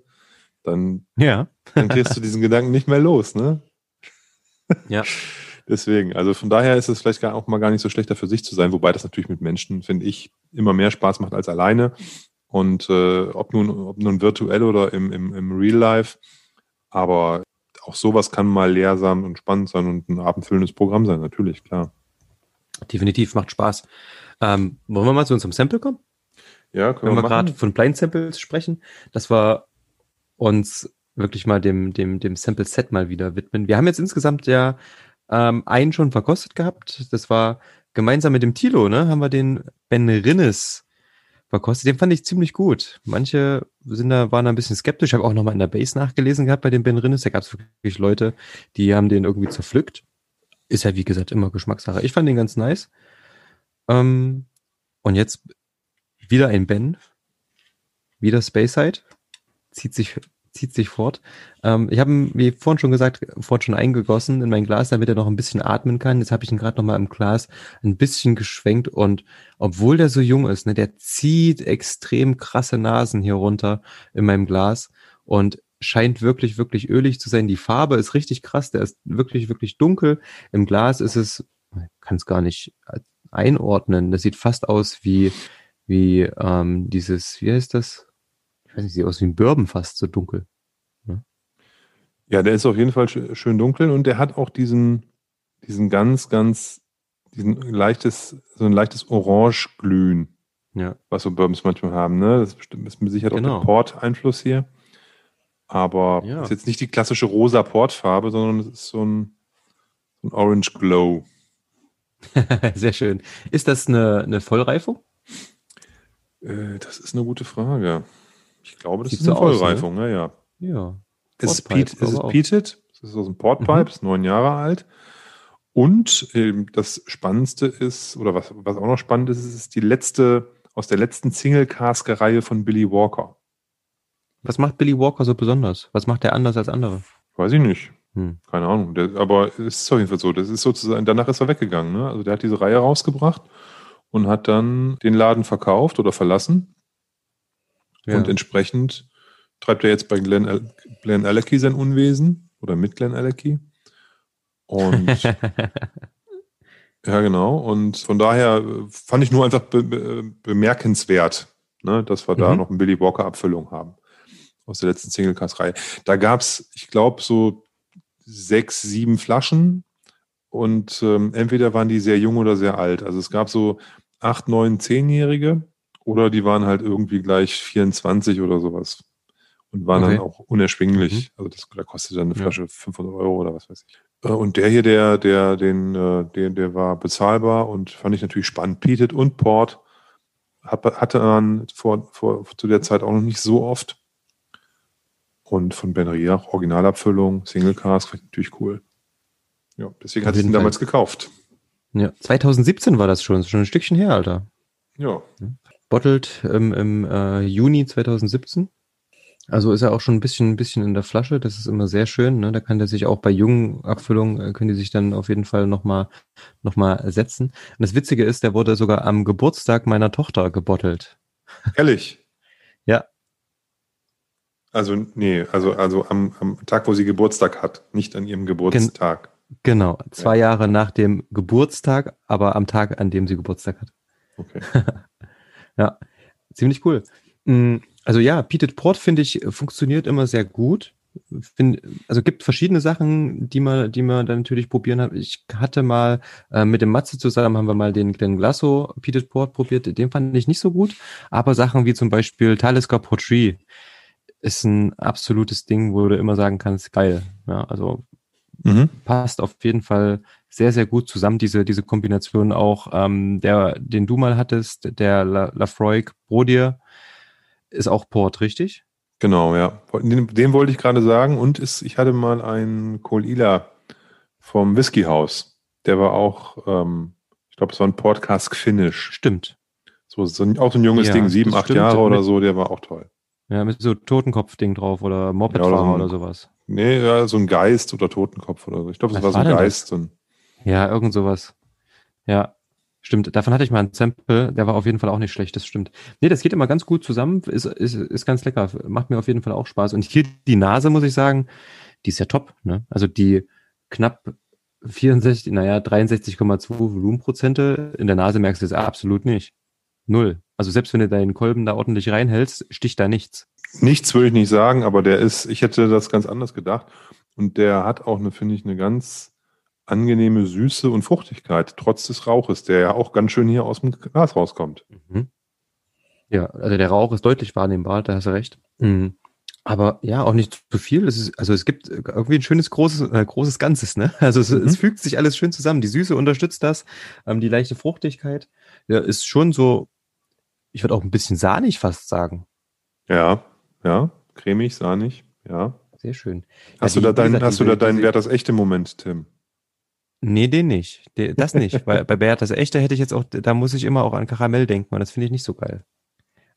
dann, Ja. dann kriegst du *laughs* diesen Gedanken nicht mehr los. Ne? Ja. *laughs* Deswegen, also von daher ist es vielleicht auch mal gar nicht so schlechter für sich zu sein, wobei das natürlich mit Menschen, finde ich, immer mehr Spaß macht als alleine. Und äh, ob, nun, ob nun virtuell oder im, im, im Real Life, aber auch sowas kann mal lehrsam und spannend sein und ein abendfüllendes Programm sein, natürlich, klar. Definitiv, macht Spaß. Ähm, wollen wir mal zu unserem Sample kommen? Ja, Wenn können wir wir gerade von Blind Samples sprechen, dass wir uns wirklich mal dem, dem, dem Sample Set mal wieder widmen. Wir haben jetzt insgesamt ja ähm, einen schon verkostet gehabt. Das war gemeinsam mit dem Tilo, ne? Haben wir den Ben Rinnes verkostet. Den fand ich ziemlich gut. Manche sind da, waren da ein bisschen skeptisch. Ich habe auch nochmal in der Base nachgelesen gehabt bei dem Ben Rinnes. Da gab es wirklich Leute, die haben den irgendwie zerpflückt. Ist ja, wie gesagt, immer Geschmackssache. Ich fand den ganz nice. Ähm, und jetzt wieder ein Ben. Wieder Speyside. Zieht sich, zieht sich fort. Ähm, ich habe ihn, wie vorhin schon gesagt, vorhin schon eingegossen in mein Glas, damit er noch ein bisschen atmen kann. Jetzt habe ich ihn gerade noch mal im Glas ein bisschen geschwenkt und obwohl der so jung ist, ne, der zieht extrem krasse Nasen hier runter in meinem Glas und scheint wirklich, wirklich ölig zu sein. Die Farbe ist richtig krass, der ist wirklich, wirklich dunkel. Im Glas ist es, kann es gar nicht einordnen. Das sieht fast aus wie, wie ähm, dieses, wie heißt das? Weiß nicht, sieht aus wie ein Bourbon fast, so dunkel. Ja, der ist auf jeden Fall sch- schön dunkel und der hat auch diesen, diesen ganz, ganz, diesen leichtes, so ein leichtes Orangeglühen, Ja. was so Bourbons manchmal haben, ne? Das ist bestimmt- ist mit Sicherheit auch Genau. der Port-Einfluss hier. Aber Ja. ist jetzt nicht die klassische rosa Portfarbe, sondern es ist so ein, so ein Orange Glow. *laughs* Sehr schön. Ist das eine, eine Vollreifung? Äh, das ist eine gute Frage. Ich glaube, das Sieht ist eine so aus, ne? Vollreifung, ja, ja. Ja. Es ist, peat, es ist peated, es ist aus dem Portpipe, Mhm. ist neun Jahre alt. Und ähm, das Spannendste ist, oder was, was auch noch spannend ist, es ist die letzte, aus der letzten Single-Cask-Reihe von Billy Walker. Was macht Billy Walker so besonders? Was macht er anders als andere? Weiß ich nicht. Hm. Keine Ahnung. Der, aber es ist auf jeden Fall so. Das ist sozusagen, danach ist er weggegangen. Ne? Also der hat diese Reihe rausgebracht und hat dann den Laden verkauft oder verlassen. Ja. Und entsprechend treibt er jetzt bei Glenn, Al Glenn Alecky sein Unwesen oder mit Glenn Alecky. Und *laughs* ja, genau. Und von daher äh, fand ich nur einfach be be bemerkenswert, ne, dass wir da Mhm. noch eine Billy Walker Abfüllung haben aus der letzten Single-Cast-Reihe. Da gab es, ich glaube, so sechs, sieben Flaschen und ähm, entweder waren die sehr jung oder sehr alt. Also es gab so acht, neun, zehnjährige oder die waren halt irgendwie gleich 24 oder sowas und waren Okay. dann auch unerschwinglich. Also das, da kostet dann eine Ja. Flasche 500 Euro oder was weiß ich. Äh, Und der hier, der, der, den, äh, der, der war bezahlbar und fand ich natürlich spannend. Peated und Port hat, hatte man vor, vor, zu der Zeit auch noch nicht so oft. Und von Ben Riach, Originalabfüllung, Single Cask, fand ich natürlich cool. Ja, deswegen hatte ich ihn damals gekauft. ja. 2017 war das schon, schon ein Stückchen her, Alter. Ja, Bottled im, im äh, Juni 2017. Also ist er auch schon ein bisschen, ein bisschen in der Flasche. Das ist immer sehr schön. Ne? Da kann der sich auch bei jungen Abfüllungen, äh, können die sich dann auf jeden Fall nochmal noch mal setzen. Und das Witzige ist, der wurde sogar am Geburtstag meiner Tochter gebottelt. ehrlich. *laughs* Ja. Also, nee, also, also am, am Tag, wo sie Geburtstag hat, nicht an ihrem Geburtstag. Genau, zwei Jahre nach dem Geburtstag, aber am Tag, an dem sie Geburtstag hat. Okay. *laughs* Ja, ziemlich cool. Mm, Also ja, Peated Port finde ich funktioniert immer sehr gut. Find, also gibt verschiedene Sachen, die man, die man dann natürlich probieren hat. Ich hatte mal äh, mit dem Matze zusammen haben wir mal den Glen Glasso Peated Port probiert. Den fand ich nicht so gut. Aber Sachen wie zum Beispiel Talisker Portree ist ein absolutes Ding, wo du immer sagen kannst, geil. Ja, also Mhm. passt auf jeden Fall sehr, sehr gut zusammen, diese, diese Kombination auch, ähm, der, den du mal hattest, der La, Lafroig Brodier, ist auch Port, richtig? Genau, ja. Den, den wollte ich gerade sagen. Und ist, ich hatte mal einen Kolila vom Whiskyhaus. Der war auch, ähm, ich glaube, es war ein Port Cask Finish. Stimmt. So, so ein, auch so ein junges Ja, Ding, sieben, acht stimmt. Jahre oder so, der war auch toll. Ja, mit so Totenkopf-Ding drauf oder Mopedfahrer Ja, oder oder sowas. Nee, ja, so ein Geist oder Totenkopf oder so. Ich glaube, es war so ein das? Geist. Ein, Ja, irgend sowas. Ja, stimmt. Davon hatte ich mal einen Sample, der war auf jeden Fall auch nicht schlecht, das stimmt. Nee, das geht immer ganz gut zusammen, ist, ist, ist ganz lecker, macht mir auf jeden Fall auch Spaß. Und hier die Nase, muss ich sagen, die ist ja top, ne? Also die knapp 64, naja, 63,2 Volumenprozente in der Nase merkst du es absolut nicht. Null. Also selbst wenn du deinen Kolben da ordentlich reinhältst, sticht da nichts. Nichts würde ich nicht sagen, aber der ist, ich hätte das ganz anders gedacht. Und der hat auch eine, finde ich, eine ganz angenehme Süße und Fruchtigkeit, trotz des Rauches, der ja auch ganz schön hier aus dem Glas rauskommt. Mhm. Ja, also der Rauch ist deutlich wahrnehmbar, da hast du recht. Mhm. Aber ja, auch nicht zu viel. Es ist, also es gibt irgendwie ein schönes großes, äh, großes Ganzes, ne? Also es, Mhm. es fügt sich alles schön zusammen. Die Süße unterstützt das, ähm, die leichte Fruchtigkeit ja, ist schon so, ich würde auch ein bisschen sahnig fast sagen. Ja, ja, cremig, sahnig, ja. Sehr schön. Hast Ja, du da deinen, gesagt, hast du da deinen Wert das echte Moment, Tim? Nee, den nicht. De- Das nicht. Weil bei Beatas Echte hätte ich jetzt auch, da muss ich immer auch an Karamell denken und das finde ich nicht so geil.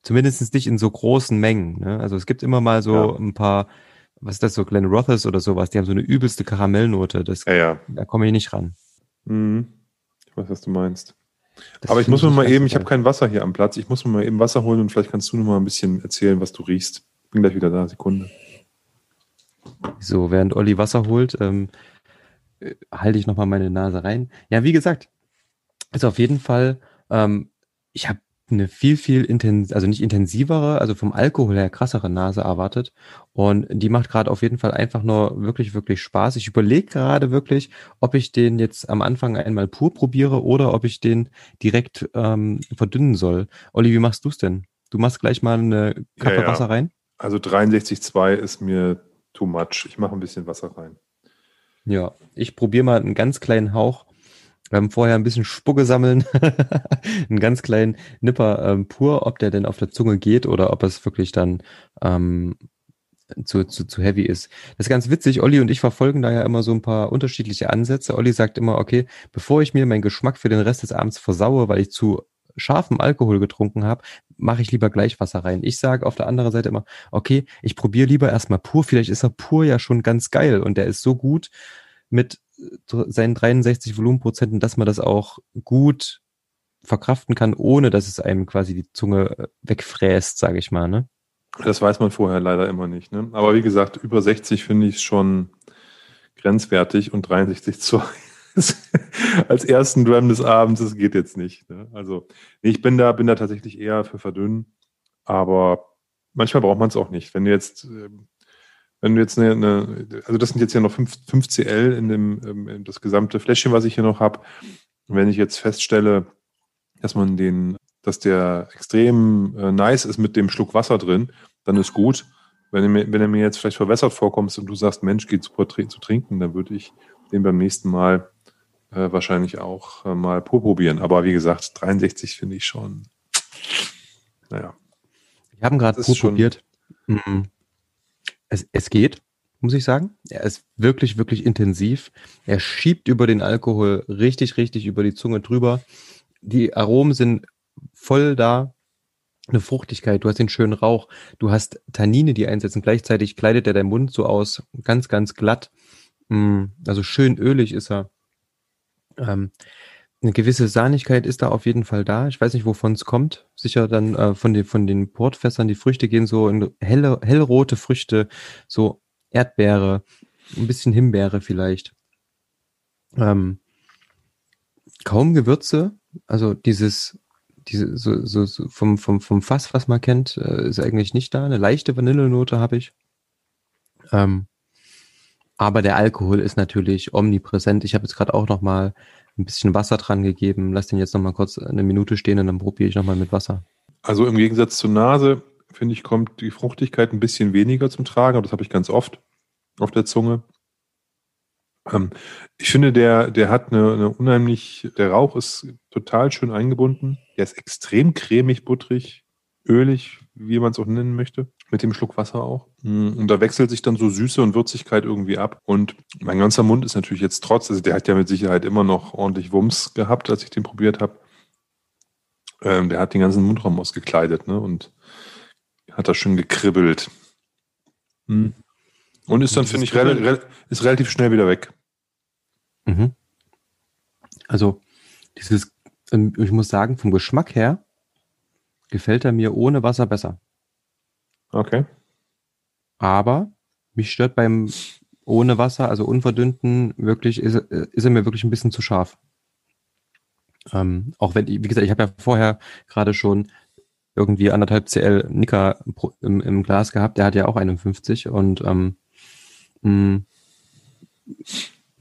Zumindest nicht in so großen Mengen. Ne? Also es gibt immer mal so Ja. ein paar, was ist das, so Glen Rothes oder sowas, die haben so eine übelste Karamellnote. Das, Ja, ja. Da komme ich nicht ran. Mhm. Ich weiß, was du meinst. Das Aber ich muss mir mal eben, ich habe kein Wasser hier am Platz, ich muss mir mal eben Wasser holen und vielleicht kannst du noch mal ein bisschen erzählen, was du riechst. Bin gleich wieder da, Sekunde. So, während Olli Wasser holt, ähm, äh, halte ich nochmal meine Nase rein. Ja, wie gesagt, ist auf jeden Fall, ähm, ich habe eine viel, viel intens also nicht intensivere, also vom Alkohol her krassere Nase erwartet. Und die macht gerade auf jeden Fall einfach nur wirklich, wirklich Spaß. Ich überlege gerade wirklich, ob ich den jetzt am Anfang einmal pur probiere oder ob ich den direkt ähm, verdünnen soll. Olli, wie machst du's denn? Du machst gleich mal eine Kappe Ja, ja. Wasser rein? Also 63,2 ist mir too much. Ich mache ein bisschen Wasser rein. Ja, ich probiere mal einen ganz kleinen Hauch. Wir haben vorher ein bisschen Spucke sammeln, *laughs* einen ganz kleinen Nipper ähm, pur, ob der denn auf der Zunge geht oder ob es wirklich dann ähm, zu, zu, zu heavy ist. Das ist ganz witzig. Olli und ich verfolgen da ja immer so ein paar unterschiedliche Ansätze. Olli sagt immer, okay, bevor ich mir meinen Geschmack für den Rest des Abends versaue, weil ich zu scharfen Alkohol getrunken habe, mache ich lieber gleich Wasser rein. Ich sage auf der anderen Seite immer, okay, ich probiere lieber erstmal pur. Vielleicht ist er pur ja schon ganz geil und der ist so gut mit seinen 63 Volumenprozenten, dass man das auch gut verkraften kann, ohne dass es einem quasi die Zunge äh, wegfräst, sage ich mal. Ne? Das weiß man vorher leider immer nicht. Ne? Aber wie gesagt, über 60 finde ich schon grenzwertig und 63 zu *laughs* als ersten Drum des Abends, das geht jetzt nicht. Ne? Also ich bin da, bin da tatsächlich eher für verdünnen, aber manchmal braucht man es auch nicht. Wenn du jetzt, ähm, wenn du jetzt eine, eine, also das sind jetzt ja noch 5, 5 CL in dem ähm, in das gesamte Fläschchen, was ich hier noch habe. Wenn ich jetzt feststelle, dass man den, dass der extrem äh, nice ist mit dem Schluck Wasser drin, dann ist gut. Wenn er, mir, wenn er mir jetzt vielleicht verwässert vorkommt und du sagst, Mensch, geht super zu trinken, dann würde ich den beim nächsten Mal äh, wahrscheinlich auch äh, mal probieren. Aber wie gesagt, 63 finde ich schon, naja. Wir haben gerade probiert. Mhm. Es, es geht, muss ich sagen. Er ist wirklich, wirklich intensiv. Er schiebt über den Alkohol richtig, richtig über die Zunge drüber. Die Aromen sind voll da. Eine Fruchtigkeit, du hast den schönen Rauch, du hast Tannine, die einsetzen. Gleichzeitig kleidet er deinen Mund so aus, ganz, ganz glatt. Mm, also schön ölig ist er. Ähm, eine gewisse Sahnigkeit ist da auf jeden Fall da. Ich weiß nicht, wovon es kommt. Sicher dann äh, von, den, von den Portfässern. Die Früchte gehen so in helle, hellrote Früchte, so Erdbeere, ein bisschen Himbeere vielleicht. Ähm, kaum Gewürze. Also dieses, diese, so, so, so vom, vom, vom Fass, was man kennt, äh, ist eigentlich nicht da. Eine leichte Vanillenote habe ich. Ähm, aber der Alkohol ist natürlich omnipräsent. Ich habe jetzt gerade auch noch mal ein bisschen Wasser dran gegeben. Lass den jetzt noch mal kurz eine Minute stehen und dann probiere ich noch mal mit Wasser. Also im Gegensatz zur Nase, finde ich, kommt die Fruchtigkeit ein bisschen weniger zum Tragen. Aber das habe ich ganz oft auf der Zunge. Ähm, ich finde, der, der hat eine, eine unheimlich, der Rauch ist total schön eingebunden. Der ist extrem cremig, butterig, ölig, wie man es auch nennen möchte mit dem Schluck Wasser auch. Mm, und da wechselt sich dann so Süße und Würzigkeit irgendwie ab. Und mein ganzer Mund ist natürlich jetzt trotz, also der hat ja mit Sicherheit immer noch ordentlich Wumms gehabt, als ich den probiert habe. Ähm, der hat den ganzen Mundraum ausgekleidet, ne? Und hat da schön gekribbelt. Mhm. Und ist dann, finde ich, re re ist relativ schnell wieder weg. Mhm. Also, dieses, ähm, ich muss sagen, vom Geschmack her gefällt er mir ohne Wasser besser. Okay. Aber mich stört beim ohne Wasser, also unverdünnten, wirklich, ist, ist er mir wirklich ein bisschen zu scharf. Ähm, auch wenn, wie gesagt, ich habe ja vorher gerade schon irgendwie anderthalb CL Nika im, im, Glas gehabt, der hat ja auch 51 und ähm, mh,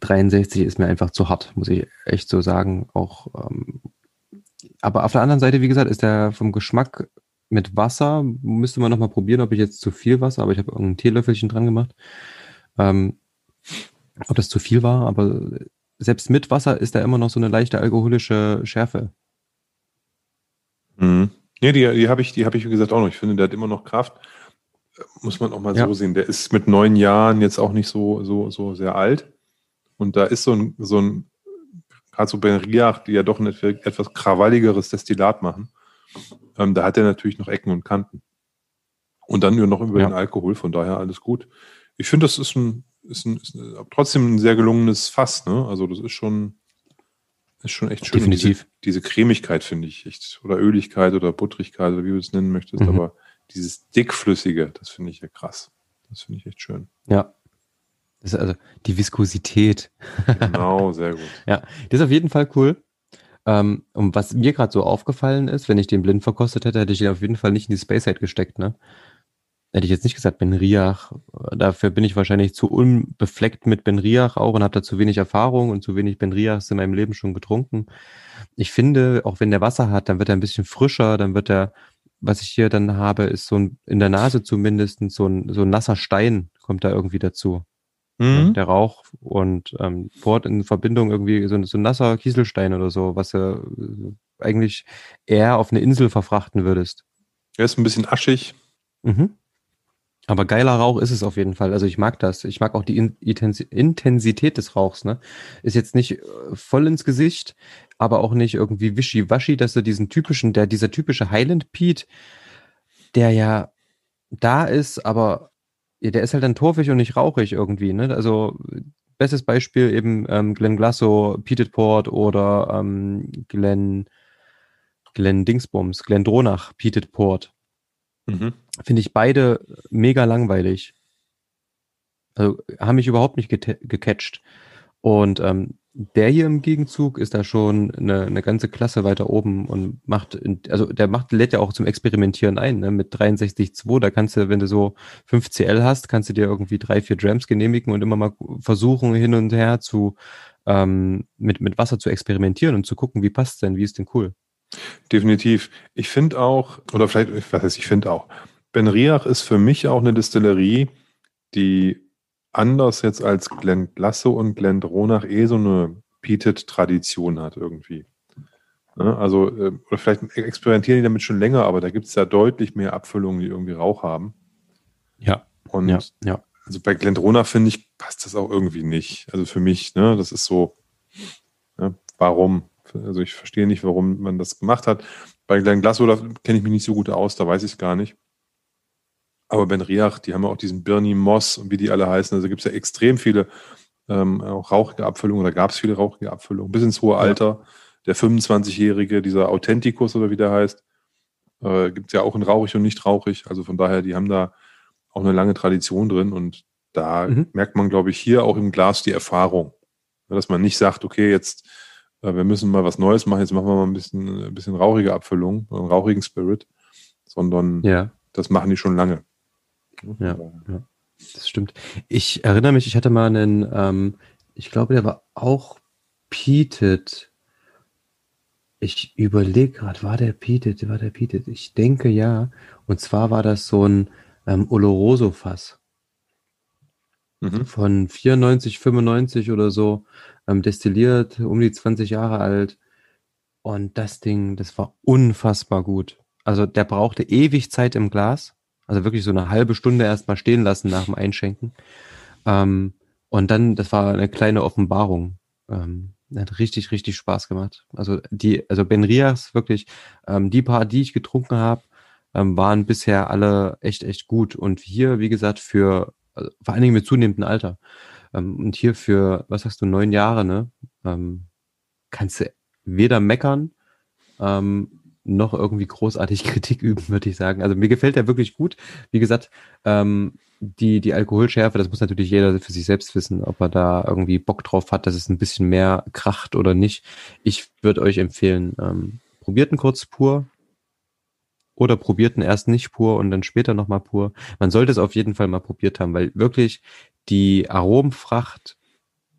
63 ist mir einfach zu hart, muss ich echt so sagen. Auch, ähm, aber auf der anderen Seite, wie gesagt, ist der vom Geschmack mit Wasser müsste man nochmal probieren, ob ich jetzt zu viel Wasser, aber ich habe irgendein Teelöffelchen dran gemacht. Ähm, ob das zu viel war, aber selbst mit Wasser ist da immer noch so eine leichte alkoholische Schärfe. Mhm. Ja, die, die habe ich, die habe ich, wie gesagt, auch noch. Ich finde, der hat immer noch Kraft. Muss man auch mal ja. so sehen. Der ist mit neun Jahren jetzt auch nicht so, so, so sehr alt. Und da ist so ein, so ein, gerade so Ben Riach, die ja doch ein etwas krawalligeres Destillat machen ähm, da hat er natürlich noch Ecken und Kanten. Und dann nur noch über ja. den Alkohol, von daher alles gut. Ich finde, das ist ein, ist ein, ist ein, trotzdem ein sehr gelungenes Fass, ne? Also das ist schon, ist schon echt schön. Definitiv. Diese, diese Cremigkeit finde ich echt, oder Öligkeit oder Buttrigkeit oder wie du es nennen möchtest, mhm. aber dieses dickflüssige, das finde ich ja krass. Das finde ich echt schön. Ja. Das ist also die Viskosität. Genau, sehr gut. *laughs* ja, das ist auf jeden Fall cool. Ähm, und was mir gerade so aufgefallen ist, wenn ich den blind verkostet hätte, hätte ich ihn auf jeden Fall nicht in die Space Side gesteckt, ne? Hätte ich jetzt nicht gesagt, Ben Riach. Dafür bin ich wahrscheinlich zu unbefleckt mit Ben Riach auch und habe da zu wenig Erfahrung und zu wenig Ben Riachs in meinem Leben schon getrunken. Ich finde, auch wenn der Wasser hat, dann wird er ein bisschen frischer, dann wird er was ich hier dann habe, ist so ein, in der Nase zumindest so ein, so ein nasser Stein kommt da irgendwie dazu. Mhm. Der Rauch und ähm, Port in Verbindung irgendwie so, ein- so nasser Kieselstein oder so, was du äh, eigentlich eher auf eine Insel verfrachten würdest. Er ist ein bisschen aschig. Mhm. Aber geiler Rauch ist es auf jeden Fall. Also ich mag das. Ich mag auch die In Intensi- Intensität des Rauchs. Ne? Ist jetzt nicht äh, voll ins Gesicht, aber auch nicht irgendwie wischiwaschi, dass du diesen typischen, der dieser typische Highland Pete, der ja da ist, aber ja, der ist halt dann torfig und nicht rauchig irgendwie. Ne? Also bestes Beispiel eben ähm, Glen Glasso, Peated Port oder ähm, Glen Glen Dingsbums, Glen Dronach, Peated Port Mhm. finde ich beide mega langweilig. Also haben mich überhaupt nicht gecatcht. Und ähm, der hier im Gegenzug ist da schon eine, eine ganze Klasse weiter oben und macht, also der macht, lädt ja auch zum Experimentieren ein, ne? Mit 63,2, da kannst du, wenn du so 5 CL hast, kannst du dir irgendwie drei, vier Drams genehmigen und immer mal versuchen, hin und her zu ähm, mit, mit Wasser zu experimentieren und zu gucken, wie passt's denn, wie ist denn cool. Definitiv. Ich finde auch, oder vielleicht, was heißt, ich finde auch, Ben Riach ist für mich auch eine Distillerie, die anders jetzt als Glen Glasso und Glen Dronach eh so eine Peated-Tradition hat irgendwie. Ne? Also, äh, oder vielleicht experimentieren die damit schon länger, aber da gibt es ja deutlich mehr Abfüllungen, die irgendwie Rauch haben. Ja. Und Ja, ja. also bei Glendronach finde ich, passt das auch irgendwie nicht. Also für mich, ne, das ist so, ne, warum? Also ich verstehe nicht, warum man das gemacht hat. Bei Glen Glasso, da kenne ich mich nicht so gut aus, da weiß ich es gar nicht. Aber Ben Riach, die haben ja auch diesen Bernie Moss und wie die alle heißen. Also gibt es ja extrem viele ähm, auch rauchige Abfüllungen oder gab es viele rauchige Abfüllungen bis ins hohe Ja. Alter. Der 25-Jährige, dieser Authenticus oder wie der heißt, äh, gibt es ja auch in rauchig und nicht rauchig. Also von daher, die haben da auch eine lange Tradition drin und da Mhm. merkt man, glaube ich, hier auch im Glas die Erfahrung. Ja, Dass man nicht sagt, okay, jetzt, äh, wir müssen mal was Neues machen, jetzt machen wir mal ein bisschen, ein bisschen rauchige Abfüllung, einen rauchigen Spirit, sondern Ja. das machen die schon lange. Ja. Das stimmt. Ich erinnere mich, ich hatte mal einen, ähm, ich glaube, der war auch Peated. Ich überlege gerade, war der Peated? War der Peated? Ich denke ja. Und zwar war das so ein ähm, Oloroso-Fass Mhm. von 94, 95 oder so, ähm, destilliert, um die 20 Jahre alt. Und das Ding, das war unfassbar gut. Also der brauchte ewig Zeit im Glas. Also wirklich so eine halbe Stunde erstmal stehen lassen nach dem Einschenken. Ähm, und dann, das war eine kleine Offenbarung. Ähm, hat richtig, richtig Spaß gemacht. Also die, also Ben Rias wirklich, ähm, die paar, die ich getrunken habe, ähm, waren bisher alle echt, echt gut. Und hier, wie gesagt, für also vor allen Dingen mit zunehmendem Alter. Ähm, und hier für, was sagst du, neun Jahre, ne? Ähm, kannst du weder meckern, ähm, noch irgendwie großartig *laughs* Kritik üben, würde ich sagen. Also mir gefällt der wirklich gut. Wie gesagt, ähm, die, die Alkoholschärfe, das muss natürlich jeder für sich selbst wissen, ob er da irgendwie Bock drauf hat, dass es ein bisschen mehr kracht oder nicht. Ich würde euch empfehlen, ähm, probiert ihn kurz pur oder probiert ihn erst nicht pur und dann später nochmal pur. Man sollte es auf jeden Fall mal probiert haben, weil wirklich die Aromenfracht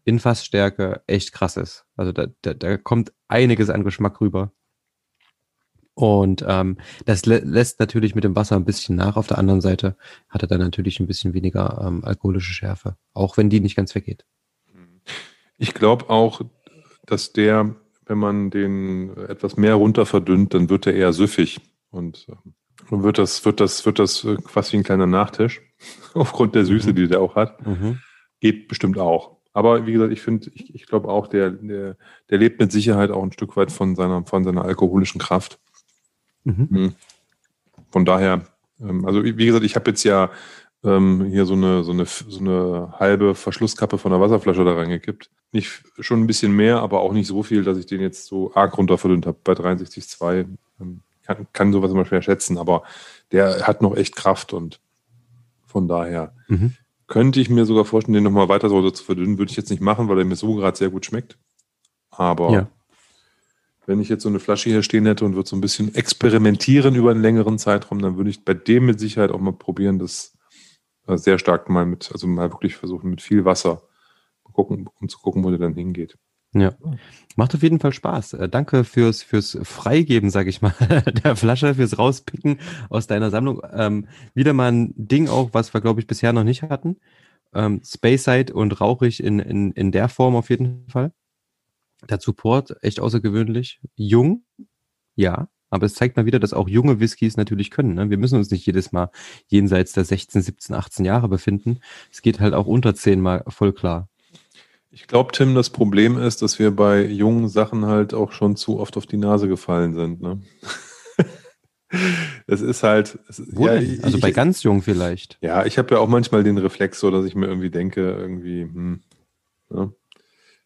in Fassstärke echt krass ist. Also da, da, da kommt einiges an Geschmack rüber. Und ähm, das lä lässt natürlich mit dem Wasser ein bisschen nach. Auf der anderen Seite hat er dann natürlich ein bisschen weniger ähm, alkoholische Schärfe, auch wenn die nicht ganz weggeht. Ich glaube auch, dass der, wenn man den etwas mehr runter verdünnt, dann wird er eher süffig. Und ähm, dann wird das, wird das, wird das äh, quasi wie ein kleiner Nachtisch. *laughs* Aufgrund der Süße, Mhm. die der auch hat. Mhm. Geht bestimmt auch. Aber wie gesagt, ich finde, ich, ich glaube auch, der, der, der lebt mit Sicherheit auch ein Stück weit von seiner, von seiner alkoholischen Kraft. Mhm. Mhm. Von daher, ähm, also wie gesagt, ich habe jetzt ja ähm, hier so eine, so, eine, so eine halbe Verschlusskappe von der Wasserflasche da reingekippt. Nicht schon ein bisschen mehr, aber auch nicht so viel, dass ich den jetzt so arg runter verdünnt habe. Bei 63,2 ähm, kann, kann sowas immer schwer schätzen, aber der hat noch echt Kraft und von daher Mhm. könnte ich mir sogar vorstellen, den nochmal weiter so zu verdünnen. Würde ich jetzt nicht machen, weil er mir so gerade sehr gut schmeckt. Aber Ja. Wenn ich jetzt so eine Flasche hier stehen hätte und würde so ein bisschen experimentieren über einen längeren Zeitraum, dann würde ich bei dem mit Sicherheit auch mal probieren, das äh, sehr stark mal mit, also mal wirklich versuchen mit viel Wasser gucken, um zu gucken, wo der dann hingeht. Ja. Macht auf jeden Fall Spaß. Äh, danke fürs, fürs Freigeben, sag ich mal, *laughs* der Flasche, fürs Rauspicken aus deiner Sammlung. Ähm, wieder mal ein Ding auch, was wir, glaube ich, bisher noch nicht hatten. Ähm, Spaceside und rauchig in, in, in der Form auf jeden Fall. Der Support echt außergewöhnlich. Jung, ja, aber es zeigt mal wieder, dass auch junge Whiskys natürlich können. Ne? Wir müssen uns nicht jedes Mal jenseits der 16, 17, 18 Jahre befinden. Es geht halt auch unter 10 mal voll klar. Ich glaube, Tim, das Problem ist, dass wir bei jungen Sachen halt auch schon zu oft auf die Nase gefallen sind. Ne? *laughs* Es ist halt. Es, ja, ich, also bei ich, ganz jung vielleicht. Ja, ich habe ja auch manchmal den Reflex, so dass ich mir irgendwie denke, irgendwie, hm, ja,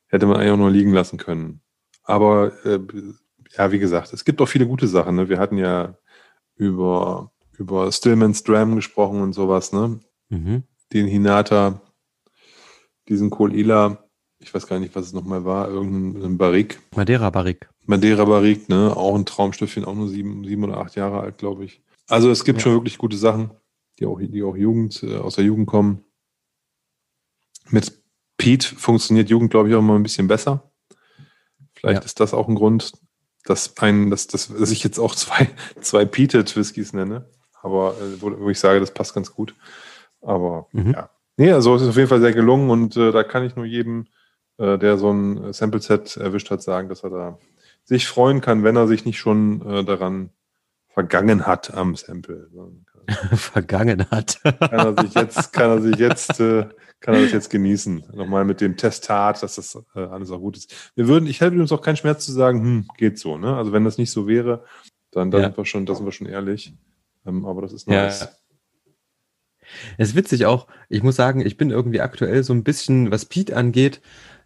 hätte man eigentlich auch nur liegen lassen können. Aber äh, ja, wie gesagt, es gibt auch viele gute Sachen. Ne? Wir hatten ja über, über Stillman's Dram gesprochen und sowas, ne? Mhm. Den Hinata, diesen Kolila, ich weiß gar nicht, was es nochmal war, irgendein Barrik. Madeira Barrik. Madeira Barrik, ne? Auch ein Traumstöffchen, auch nur sieben, sieben oder acht Jahre alt, glaube ich. Also es gibt ja. schon wirklich gute Sachen, die auch, die auch Jugend, äh, aus der Jugend kommen. Mit Pete funktioniert Jugend, glaube ich, auch immer ein bisschen besser. Vielleicht ja. ist das auch ein Grund, dass, ein, dass, dass, dass ich jetzt auch zwei, *laughs* zwei Peated Whiskys nenne. Aber äh, wo, wo, ich sage, das passt ganz gut. Aber mhm. ja. Nee, also es ist auf jeden Fall sehr gelungen und äh, da kann ich nur jedem, äh, der so ein Sample-Set erwischt hat, sagen, dass er da sich freuen kann, wenn er sich nicht schon äh, daran vergangen hat am Sample. *laughs* vergangen hat. kann er sich jetzt, kann er sich jetzt äh, kann er das jetzt genießen. Nochmal mit dem Testat, dass das äh, alles auch gut ist. Wir würden, ich hätte uns auch keinen Schmerz zu sagen, hm, geht so, ne? Also wenn das nicht so wäre, dann, dann ja. sind wir schon, da sind wir schon ehrlich. Ähm, aber das ist nice. Ja. Es ist witzig auch, ich muss sagen, ich bin irgendwie aktuell so ein bisschen, was Pete angeht,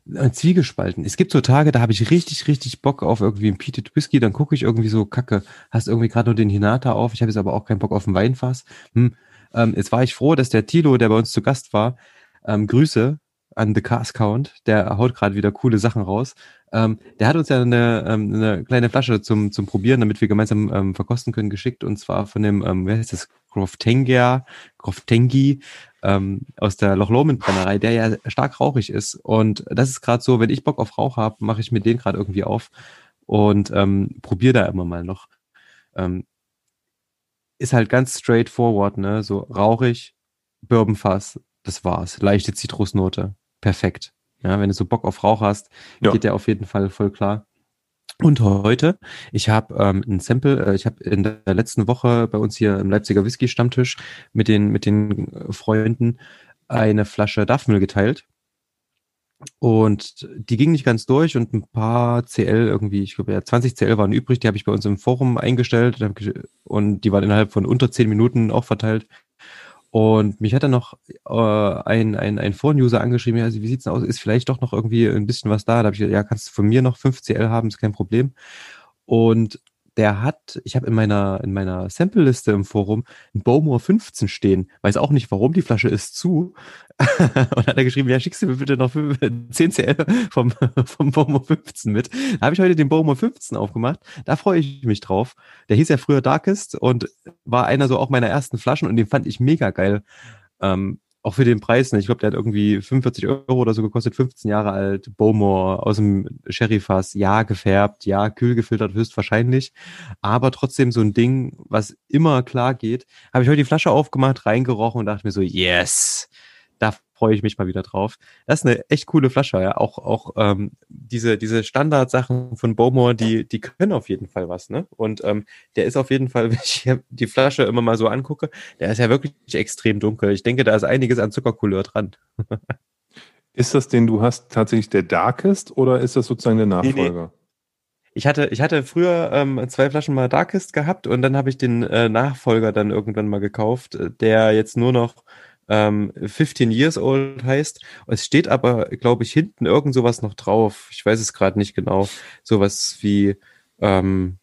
zwiegespalten. Es gibt so Tage, da habe ich richtig, richtig Bock auf irgendwie ein Peated Whisky, dann gucke ich irgendwie so, kacke, hast irgendwie gerade nur den Hinata auf, ich habe jetzt aber auch keinen Bock auf ein Weinfass. Hm, ähm, jetzt war ich froh, dass der Tilo, der bei uns zu Gast war, ähm, Grüße an The Cars Count, der haut gerade wieder coole Sachen raus. Ähm, der hat uns ja eine, ähm, eine kleine Flasche zum, zum Probieren, damit wir gemeinsam ähm, verkosten können, geschickt. Und zwar von dem, ähm, wer heißt das, Groftengia, Groftengi ähm, aus der Loch Lomond Brennerei, der ja stark rauchig ist. Und das ist gerade so, wenn ich Bock auf Rauch habe, mache ich mir den gerade irgendwie auf und ähm, probiere da immer mal noch. Ähm, ist halt ganz straightforward, ne? So rauchig, Bourbonfass, das war's. Leichte Zitrusnote. Perfekt. Ja, wenn du so Bock auf Rauch hast, ja. geht der auf jeden Fall voll klar. Und heute, ich habe ähm, ein Sample, äh, ich habe in der letzten Woche bei uns hier im Leipziger Whisky Stammtisch mit den, mit den äh, Freunden eine Flasche Daffmüll geteilt. Und die ging nicht ganz durch und ein paar CL irgendwie, ich glaube ja 20 CL waren übrig, die habe ich bei uns im Forum eingestellt und die waren innerhalb von unter 10 Minuten auch verteilt. Und mich hat dann noch äh, ein, ein, ein Foren-User angeschrieben, ja, wie sieht's denn aus? Ist vielleicht doch noch irgendwie ein bisschen was da? Da habe ich gesagt, ja, kannst du von mir noch 5 CL haben, ist kein Problem. Und der hat, ich habe in meiner, in meiner Sample-Liste im Forum ein Bowmore 15 stehen. Weiß auch nicht warum, die Flasche ist zu. *laughs* und hat er geschrieben, ja, schickst du mir bitte noch 10 *laughs* CL vom, *laughs* vom Bowmore 15 mit. Da habe ich heute den Bowmore 15 aufgemacht. Da freue ich mich drauf. Der hieß ja früher Darkest und war einer so auch meiner ersten Flaschen und den fand ich mega geil. Ähm, auch für den Preis, ne? ich glaube, der hat irgendwie 45 Euro oder so gekostet, 15 Jahre alt, Bowmore aus dem Sherryfass, ja, gefärbt, ja, kühl gefiltert, höchstwahrscheinlich, aber trotzdem so ein Ding, was immer klar geht. Habe ich heute die Flasche aufgemacht, reingerochen und dachte mir so, yes, da freue ich mich mal wieder drauf. Das ist eine echt coole Flasche, ja. Auch, auch ähm, diese, diese Standardsachen von Bowmore, die, die können auf jeden Fall was, ne? Und ähm, der ist auf jeden Fall, *laughs* wenn ich die Flasche immer mal so angucke, der ist ja wirklich extrem dunkel. Ich denke, da ist einiges an Zuckercouleur dran. *laughs* ist das, den du hast, tatsächlich der Darkest oder ist das sozusagen der Nachfolger? Nee, nee. Ich hatte, ich hatte früher ähm, zwei Flaschen mal Darkest gehabt und dann habe ich den äh, Nachfolger dann irgendwann mal gekauft, der jetzt nur noch ähm, 15 Years Old heißt. Es steht aber, glaube ich, hinten irgend sowas noch drauf. Ich weiß es gerade nicht genau. Sowas wie ähm,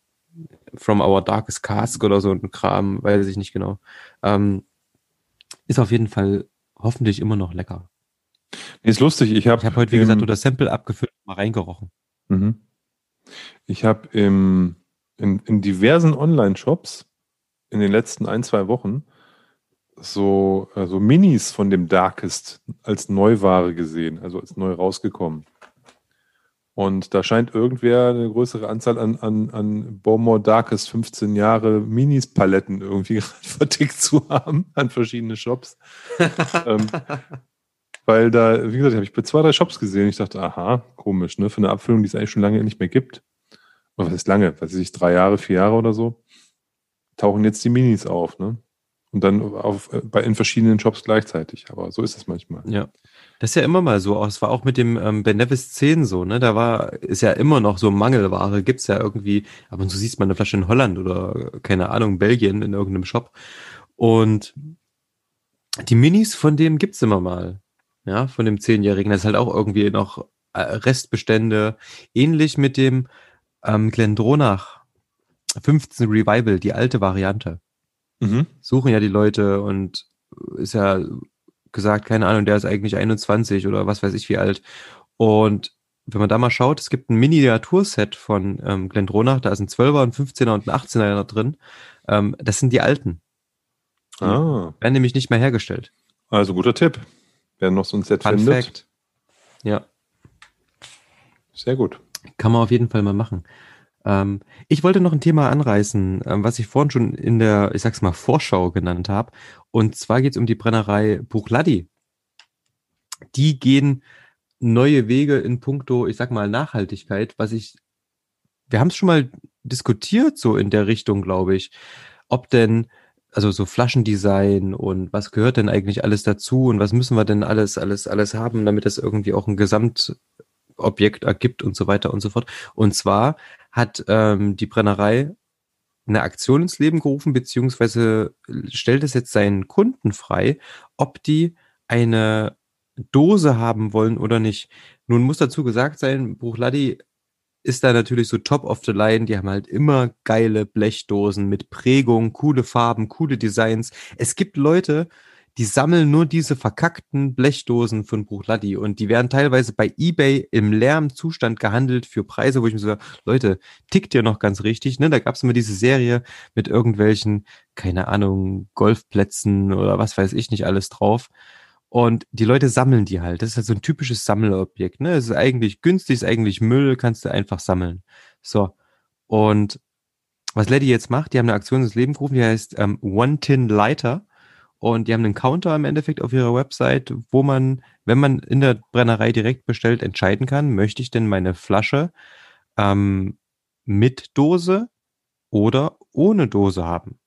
From Our Darkest Cask oder so ein Kram, weiß ich nicht genau. Ähm, ist auf jeden Fall hoffentlich immer noch lecker. Ist lustig. Ich habe hab heute, wie gesagt, nur das Sample abgefüllt mal reingerochen. Mhm. Ich habe in, in diversen Online-Shops in den letzten ein, zwei Wochen so, äh, so Minis von dem Darkest als Neuware gesehen, also als neu rausgekommen. Und da scheint irgendwer eine größere Anzahl an, an, an Beaumont Darkest 15 Jahre Minis-Paletten irgendwie *laughs* gerade vertickt zu haben an verschiedene Shops. *laughs* ähm, weil da, wie gesagt, habe ich bei zwei, drei Shops gesehen. Ich dachte, aha, komisch, ne? Für eine Abfüllung, die es eigentlich schon lange nicht mehr gibt. Oder was ist lange? Weiß ich, drei Jahre, vier Jahre oder so. Tauchen jetzt die Minis auf, ne? Und dann auf, äh, bei, in verschiedenen Shops gleichzeitig. Aber so ist es manchmal. Ja. Das ist ja immer mal so. Es war auch mit dem ähm, Ben Nevis 10 so, ne? Da war, ist ja immer noch so Mangelware. Gibt's ja irgendwie, aber so siehst man eine Flasche in Holland oder, keine Ahnung, Belgien in irgendeinem Shop. Und die Minis von dem gibt's immer mal. Ja, von dem Zehnjährigen. Das ist halt auch irgendwie noch äh, Restbestände. Ähnlich mit dem ähm, Glendronach 15 Revival, die alte Variante. Mhm. Suchen ja die Leute und ist ja gesagt, keine Ahnung, der ist eigentlich 21 oder was weiß ich wie alt. Und wenn man da mal schaut, es gibt ein Miniaturset von ähm, Glendronach, da ist ein 12er, ein 15er und ein 18er drin. Ähm, das sind die alten. Die Ah, werden nämlich nicht mehr hergestellt. also guter Tipp. Wer noch so ein Set Fun findet, Fact. Ja, sehr gut. kann man auf jeden Fall mal machen. Ähm, ich wollte noch ein Thema anreißen, ähm, was ich vorhin schon in der, ich sag's mal, Vorschau genannt habe. Und zwar geht's um die Brennerei Buchladi. Die gehen neue Wege in puncto, ich sag mal, Nachhaltigkeit, was ich, wir haben es schon mal diskutiert, so in der Richtung, glaube ich, ob denn, also so Flaschendesign und was gehört denn eigentlich alles dazu und was müssen wir denn alles, alles, alles haben, damit das irgendwie auch ein Gesamtobjekt ergibt und so weiter und so fort. Und zwar hat ähm, die Brennerei eine Aktion ins Leben gerufen, beziehungsweise stellt es jetzt seinen Kunden frei, ob die eine Dose haben wollen oder nicht. Nun muss dazu gesagt sein, Bruchladi ist da natürlich so top of the line. Die haben halt immer geile Blechdosen mit Prägung, coole Farben, coole Designs. Es gibt Leute, die sammeln nur diese verkackten Blechdosen von Bruchladi und die werden teilweise bei eBay im leeren Zustand gehandelt für Preise, wo ich mir so, Leute, tickt ihr noch ganz richtig, ne? Da gab's immer diese Serie mit irgendwelchen, keine Ahnung, Golfplätzen oder was weiß ich nicht alles drauf. Und die Leute sammeln die halt. Das ist halt so ein typisches Sammelobjekt, ne? Es ist eigentlich günstig, ist eigentlich Müll, kannst du einfach sammeln. So. Und was Lady jetzt macht, die haben eine Aktion ins Leben gerufen, die heißt ähm, One Tin Lighter. Und die haben einen Counter im Endeffekt auf ihrer Website, wo man, wenn man in der Brennerei direkt bestellt, entscheiden kann, möchte ich denn meine Flasche ähm, mit Dose oder ohne Dose haben.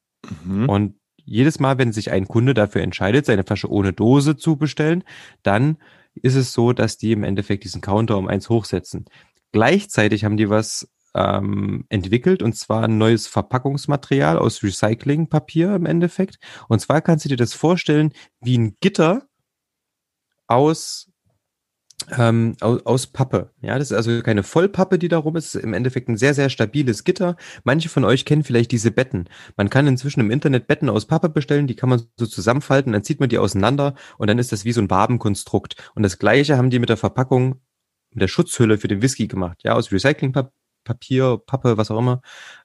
Mhm. Und jedes Mal, wenn sich ein Kunde dafür entscheidet, seine Flasche ohne Dose zu bestellen, dann ist es so, dass die im Endeffekt diesen Counter um eins hochsetzen. Gleichzeitig haben die was ähm, entwickelt und zwar ein neues Verpackungsmaterial aus Recyclingpapier im Endeffekt. Und zwar kannst du dir das vorstellen wie ein Gitter aus ähm, aus, aus Pappe. Ja, das ist also keine Vollpappe, die da rum ist. Im Endeffekt ein sehr, sehr stabiles Gitter. Manche von euch kennen vielleicht diese Betten. Man kann inzwischen im Internet Betten aus Pappe bestellen, die kann man so zusammenfalten, dann zieht man die auseinander und dann ist das wie so ein Wabenkonstrukt. Und das gleiche haben die mit der Verpackung, mit der Schutzhülle für den Whisky gemacht. Ja, aus Recyclingpapier. Papier, Pappe, was auch immer,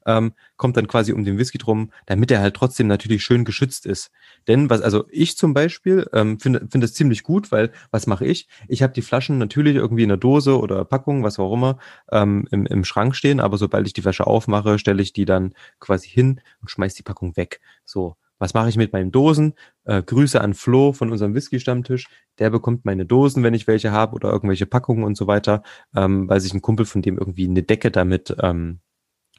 ähm, kommt dann quasi um den Whisky drum, damit er halt trotzdem natürlich schön geschützt ist. Denn was, also ich zum Beispiel ähm, finde finde es ziemlich gut, weil was mache ich? Ich habe die Flaschen natürlich irgendwie in der Dose oder Packung, was auch immer, ähm, im, im Schrank stehen, aber sobald ich die Flasche aufmache, stelle ich die dann quasi hin und schmeiß die Packung weg. So, was mache ich mit meinen Dosen? Äh, Grüße an Flo von unserem Whisky-Stammtisch. Der bekommt meine Dosen, wenn ich welche habe oder irgendwelche Packungen und so weiter, ähm, weil sich ein Kumpel von dem irgendwie eine Decke damit ähm,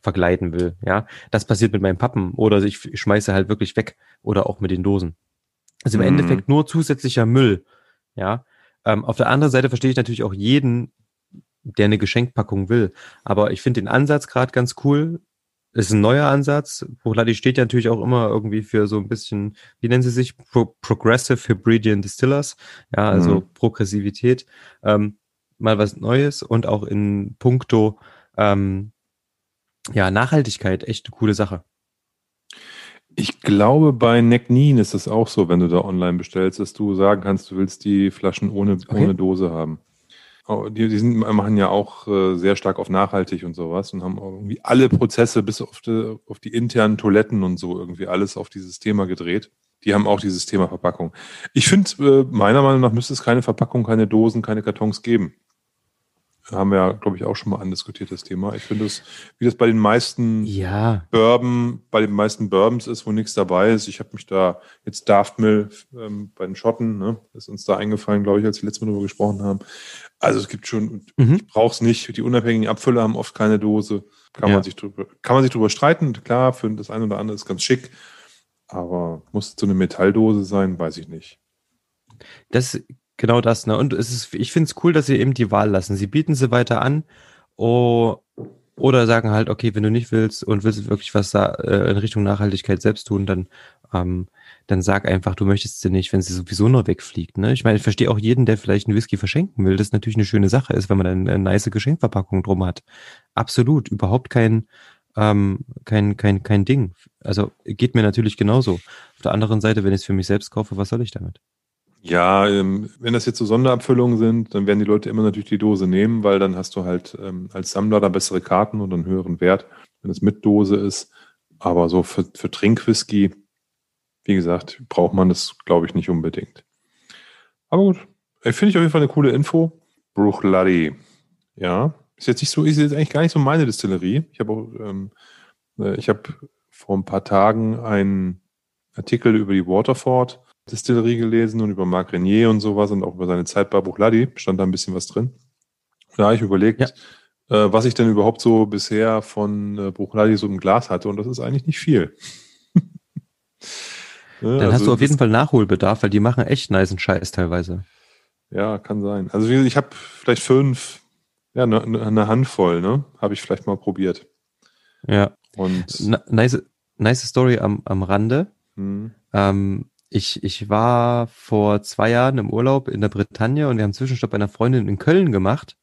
vergleiten will. Ja, das passiert mit meinen Pappen oder ich, ich schmeiße halt wirklich weg oder auch mit den Dosen. Also im Mhm. Endeffekt nur zusätzlicher Müll. Ja, ähm, auf der anderen Seite verstehe ich natürlich auch jeden, der eine Geschenkpackung will. Aber ich finde den Ansatz gerade ganz cool. Ist ein neuer Ansatz. Buchladi steht ja natürlich auch immer irgendwie für so ein bisschen, wie nennen sie sich? Pro Progressive Hebridean Distillers. Ja, also Mhm. Progressivität. Ähm, mal was Neues und auch in puncto ähm, ja, Nachhaltigkeit echt eine coole Sache. Ich glaube, bei Necknien ist es auch so, wenn du da online bestellst, dass du sagen kannst, du willst die Flaschen ohne, Okay. ohne Dose haben. Die, die sind, machen ja auch äh, sehr stark auf nachhaltig und sowas und haben irgendwie alle Prozesse bis auf die, auf die internen Toiletten und so irgendwie alles auf dieses Thema gedreht. Die haben auch dieses Thema Verpackung. Ich finde, äh, meiner Meinung nach müsste es keine Verpackung, keine Dosen, keine Kartons geben. Haben wir ja, glaube ich, auch schon mal andiskutiert, das Thema. Ich finde es, wie das bei den meisten Ja, Bourbon, bei den meisten Bourbons ist, wo nichts dabei ist. Ich habe mich da jetzt Daftmill ähm, bei den Schotten, ne, ist uns da eingefallen, glaube ich, als wir letztes Mal darüber gesprochen haben. Also es gibt schon, Mhm. ich brauche es nicht. Die unabhängigen Abfüller haben oft keine Dose. Kann Ja. man sich drüber, kann man sich drüber streiten. Klar, für das eine oder andere ist ganz schick. Aber muss es so eine Metalldose sein, weiß ich nicht. das genau das, ne? Und es ist, ich finde es cool, dass sie eben die Wahl lassen. Sie bieten sie weiter an oh, oder sagen halt, okay, wenn du nicht willst und willst wirklich was da, äh, in Richtung Nachhaltigkeit selbst tun, dann, ähm, dann sag einfach, du möchtest sie nicht, wenn sie sowieso nur wegfliegt. Ne? Ich meine, ich verstehe auch jeden, der vielleicht einen Whisky verschenken will, das natürlich eine schöne Sache ist, wenn man dann eine nice Geschenkverpackung drum hat. Absolut, überhaupt kein, ähm, kein, kein, kein Ding. Also geht mir natürlich genauso. Auf der anderen Seite, wenn ich es für mich selbst kaufe, was soll ich damit? Ja, ähm, wenn das jetzt so Sonderabfüllungen sind, dann werden die Leute immer natürlich die Dose nehmen, weil dann hast du halt ähm, als Sammler da bessere Karten und einen höheren Wert, wenn es mit Dose ist. Aber so für, für Trinkwhisky, wie gesagt, braucht man das, glaube ich, nicht unbedingt. Aber gut, finde ich auf jeden Fall eine coole Info. Bruchladi. Ja, ist jetzt nicht so, ist jetzt eigentlich gar nicht so meine Distillerie. Ich habe auch, ähm, äh, ich habe vor ein paar Tagen einen Artikel über die Waterford Distillerie gelesen und über Marc Renier und sowas und auch über seine Zeit bei Bruchladi. Stand da ein bisschen was drin. Da habe ich überlegt, Ja. äh, was ich denn überhaupt so bisher von äh, Bruchladi so im Glas hatte und das ist eigentlich nicht viel. *laughs* Ne, Dann also hast du auf jeden Fall Nachholbedarf, weil die machen echt niceen Scheiß teilweise. Ja, kann sein. Also ich habe vielleicht fünf, ja, eine ne Handvoll, ne? Habe ich vielleicht mal probiert. Ja. Und N nice, nice Story am, am Rande. hm, Ähm, ich, ich war vor zwei Jahren im Urlaub in der Bretagne und wir haben Zwischenstopp bei einer Freundin in Köln gemacht.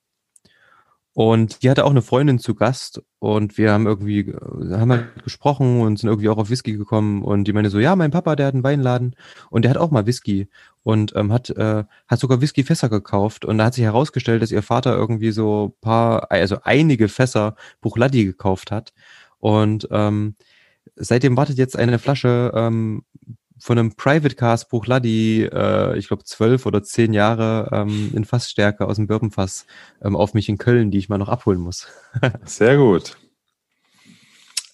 Und die hatte auch eine Freundin zu Gast und wir haben irgendwie, äh, haben halt gesprochen und sind irgendwie auch auf Whisky gekommen und die meinte so, ja, mein Papa, der hat einen Weinladen und der hat auch mal Whisky und ähm, hat, äh, hat sogar Whiskyfässer gekauft und da hat sich herausgestellt, dass ihr Vater irgendwie so paar, also einige Fässer Bruchladi gekauft hat und ähm, seitdem wartet jetzt eine Flasche ähm, von einem Private Cast Bruchladi, äh, ich glaube zwölf oder zehn Jahre ähm, in Fassstärke aus dem Bourbonfass ähm, auf mich in Köln, die ich mal noch abholen muss. *laughs* sehr gut.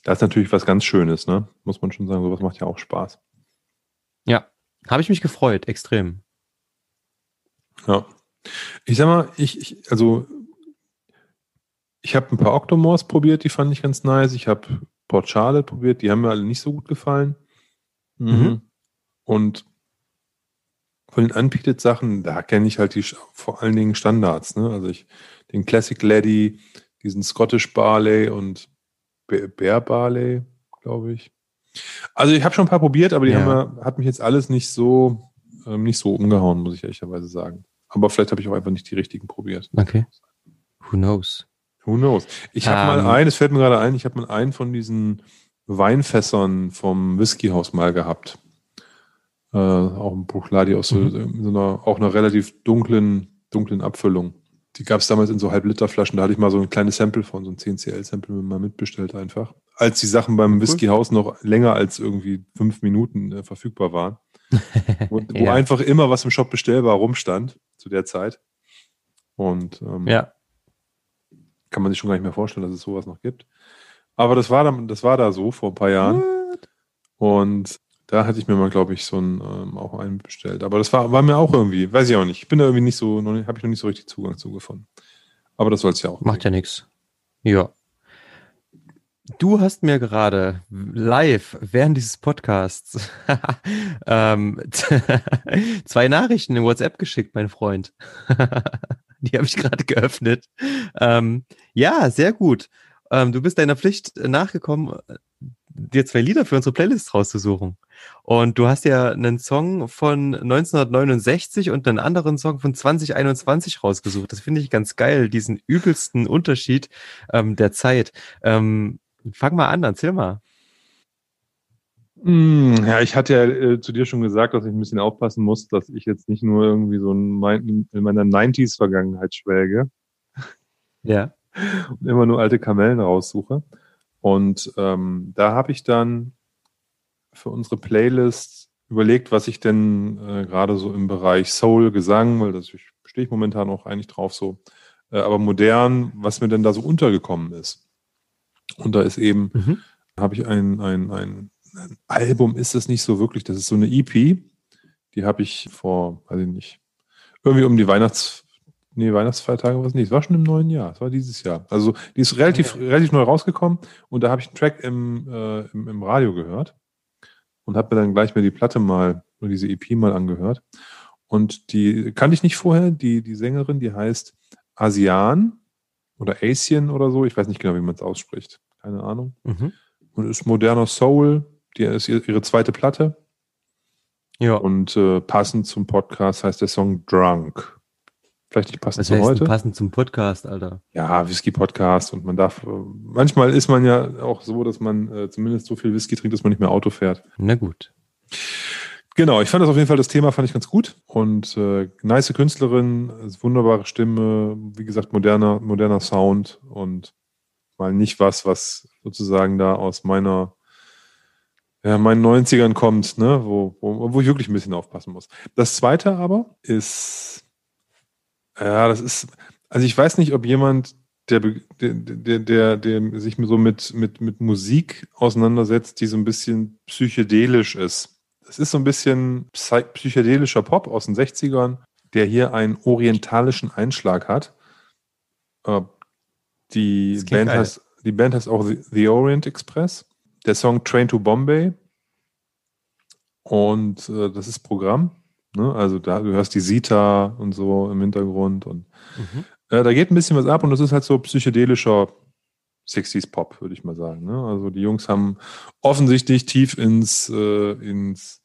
Das ist natürlich was ganz Schönes, ne? Muss man schon sagen, sowas macht ja auch Spaß. Ja, habe ich mich gefreut, extrem. Ja. Ich sag mal, ich, ich also ich habe ein paar Octomores probiert, die fand ich ganz nice. Ich habe Port Charlotte probiert, die haben mir alle nicht so gut gefallen. Mhm. Und von den Unpeated Sachen, da kenne ich halt die vor allen Dingen Standards, ne? Also ich den Classic Laddie, diesen Scottish Barley und Be- Bear Barley, glaube ich. Also ich habe schon ein paar probiert, aber die Ja. haben hat mich jetzt alles nicht so ähm, nicht so umgehauen, muss ich ehrlicherweise sagen. Aber vielleicht habe ich auch einfach nicht die richtigen probiert. Okay. Who knows? Who knows? Ich habe Ähm. mal einen, es fällt mir gerade ein, ich habe mal einen von diesen Weinfässern vom Whiskyhaus mal gehabt. Äh, auch ein Bruchladi aus so, Mhm. so einer, auch einer relativ dunklen, dunklen Abfüllung. Die gab es damals in so Halb-Liter-Flaschen, da hatte ich mal so ein kleines Sample von, so ein 10cl-Sample mal mitbestellt einfach. Als die Sachen beim Cool. Whiskyhaus noch länger als irgendwie fünf Minuten äh, verfügbar waren. *laughs* Wo, wo Ja. einfach immer was im Shop bestellbar rumstand zu der Zeit. Und ähm, Ja. kann man sich schon gar nicht mehr vorstellen, dass es sowas noch gibt. Aber das war, dann, das war da so vor ein paar Jahren. Und da hatte ich mir mal, glaube ich, so einen, ähm, auch einen bestellt. Aber das war, war mir auch irgendwie, weiß ich auch nicht. Ich bin da irgendwie nicht so, habe ich noch nicht so richtig Zugang zu gefunden. Aber das soll es ja auch. Macht ja nichts. Ja. Du hast mir gerade live während dieses Podcasts *laughs* ähm, *laughs* zwei Nachrichten in WhatsApp geschickt, mein Freund. *laughs* Die habe ich gerade geöffnet. Ähm, ja, sehr gut. Ähm, du bist deiner Pflicht nachgekommen, dir zwei Lieder für unsere Playlist rauszusuchen. Und du hast ja einen Song von 1969 und einen anderen Song von 2021 rausgesucht. Das finde ich ganz geil, diesen übelsten Unterschied ähm, der Zeit. Ähm, fang mal an, erzähl mal. Hm, ja, ich hatte ja äh, zu dir schon gesagt, dass ich ein bisschen aufpassen muss, dass ich jetzt nicht nur irgendwie so in, in meiner 90s-Vergangenheit schwelge Ja. *laughs* und immer nur alte Kamellen raussuche. Und ähm, da habe ich dann für unsere Playlist überlegt, was ich denn äh, gerade so im Bereich Soul, Gesang, weil das stehe ich momentan auch eigentlich drauf, so äh, aber modern, was mir denn da so untergekommen ist. Und da ist eben, Mhm. habe ich ein, ein, ein, ein Album, ist es nicht so wirklich, das ist so eine EP, die habe ich vor, weiß ich nicht, irgendwie um die Weihnachts, nee, Weihnachtsfeiertage war es nicht, es war schon im neuen Jahr, es war dieses Jahr. Also die ist relativ, relativ neu rausgekommen und da habe ich einen Track im, äh, im, im Radio gehört und habe mir dann gleich mir die Platte mal, diese EP mal angehört. Und die kannte ich nicht vorher, die, die Sängerin, die heißt Asian oder Asian oder so, ich weiß nicht genau, wie man es ausspricht, keine Ahnung. Mhm. Und ist moderner Soul, die ist ihr- ihre zweite Platte. Ja. Und äh, passend zum Podcast heißt der Song Drunk. Vielleicht nicht passend Was zu heute. passend zum Podcast, Alter? Ja, Whisky-Podcast und man darf, manchmal ist man ja auch so, dass man äh, zumindest so viel Whisky trinkt, dass man nicht mehr Auto fährt. Na gut. Genau, ich fand das auf jeden Fall, das Thema fand ich ganz gut und äh, nice Künstlerin, wunderbare Stimme, wie gesagt, moderner, moderner Sound und mal nicht was, was sozusagen da aus meiner, ja, meinen 90ern kommt, ne, wo, wo, wo ich wirklich ein bisschen aufpassen muss. Das zweite aber ist, ja, das ist, also ich weiß nicht, ob jemand, der, der, der, der, der sich so mit, mit, mit Musik auseinandersetzt, die so ein bisschen psychedelisch ist. Es ist so ein bisschen psy- psychedelischer Pop aus den 60ern, der hier einen orientalischen Einschlag hat. Äh, Die Band, heißt, die Band heißt auch The, The Orient Express. Der Song Train to Bombay. Und äh, das ist Programm. Ne? Also da, du hörst die Sita und so im Hintergrund. Und Mhm. äh, da geht ein bisschen was ab und das ist halt so psychedelischer 60s Pop, würde ich mal sagen. Ne? Also die Jungs haben offensichtlich tief ins, äh, ins,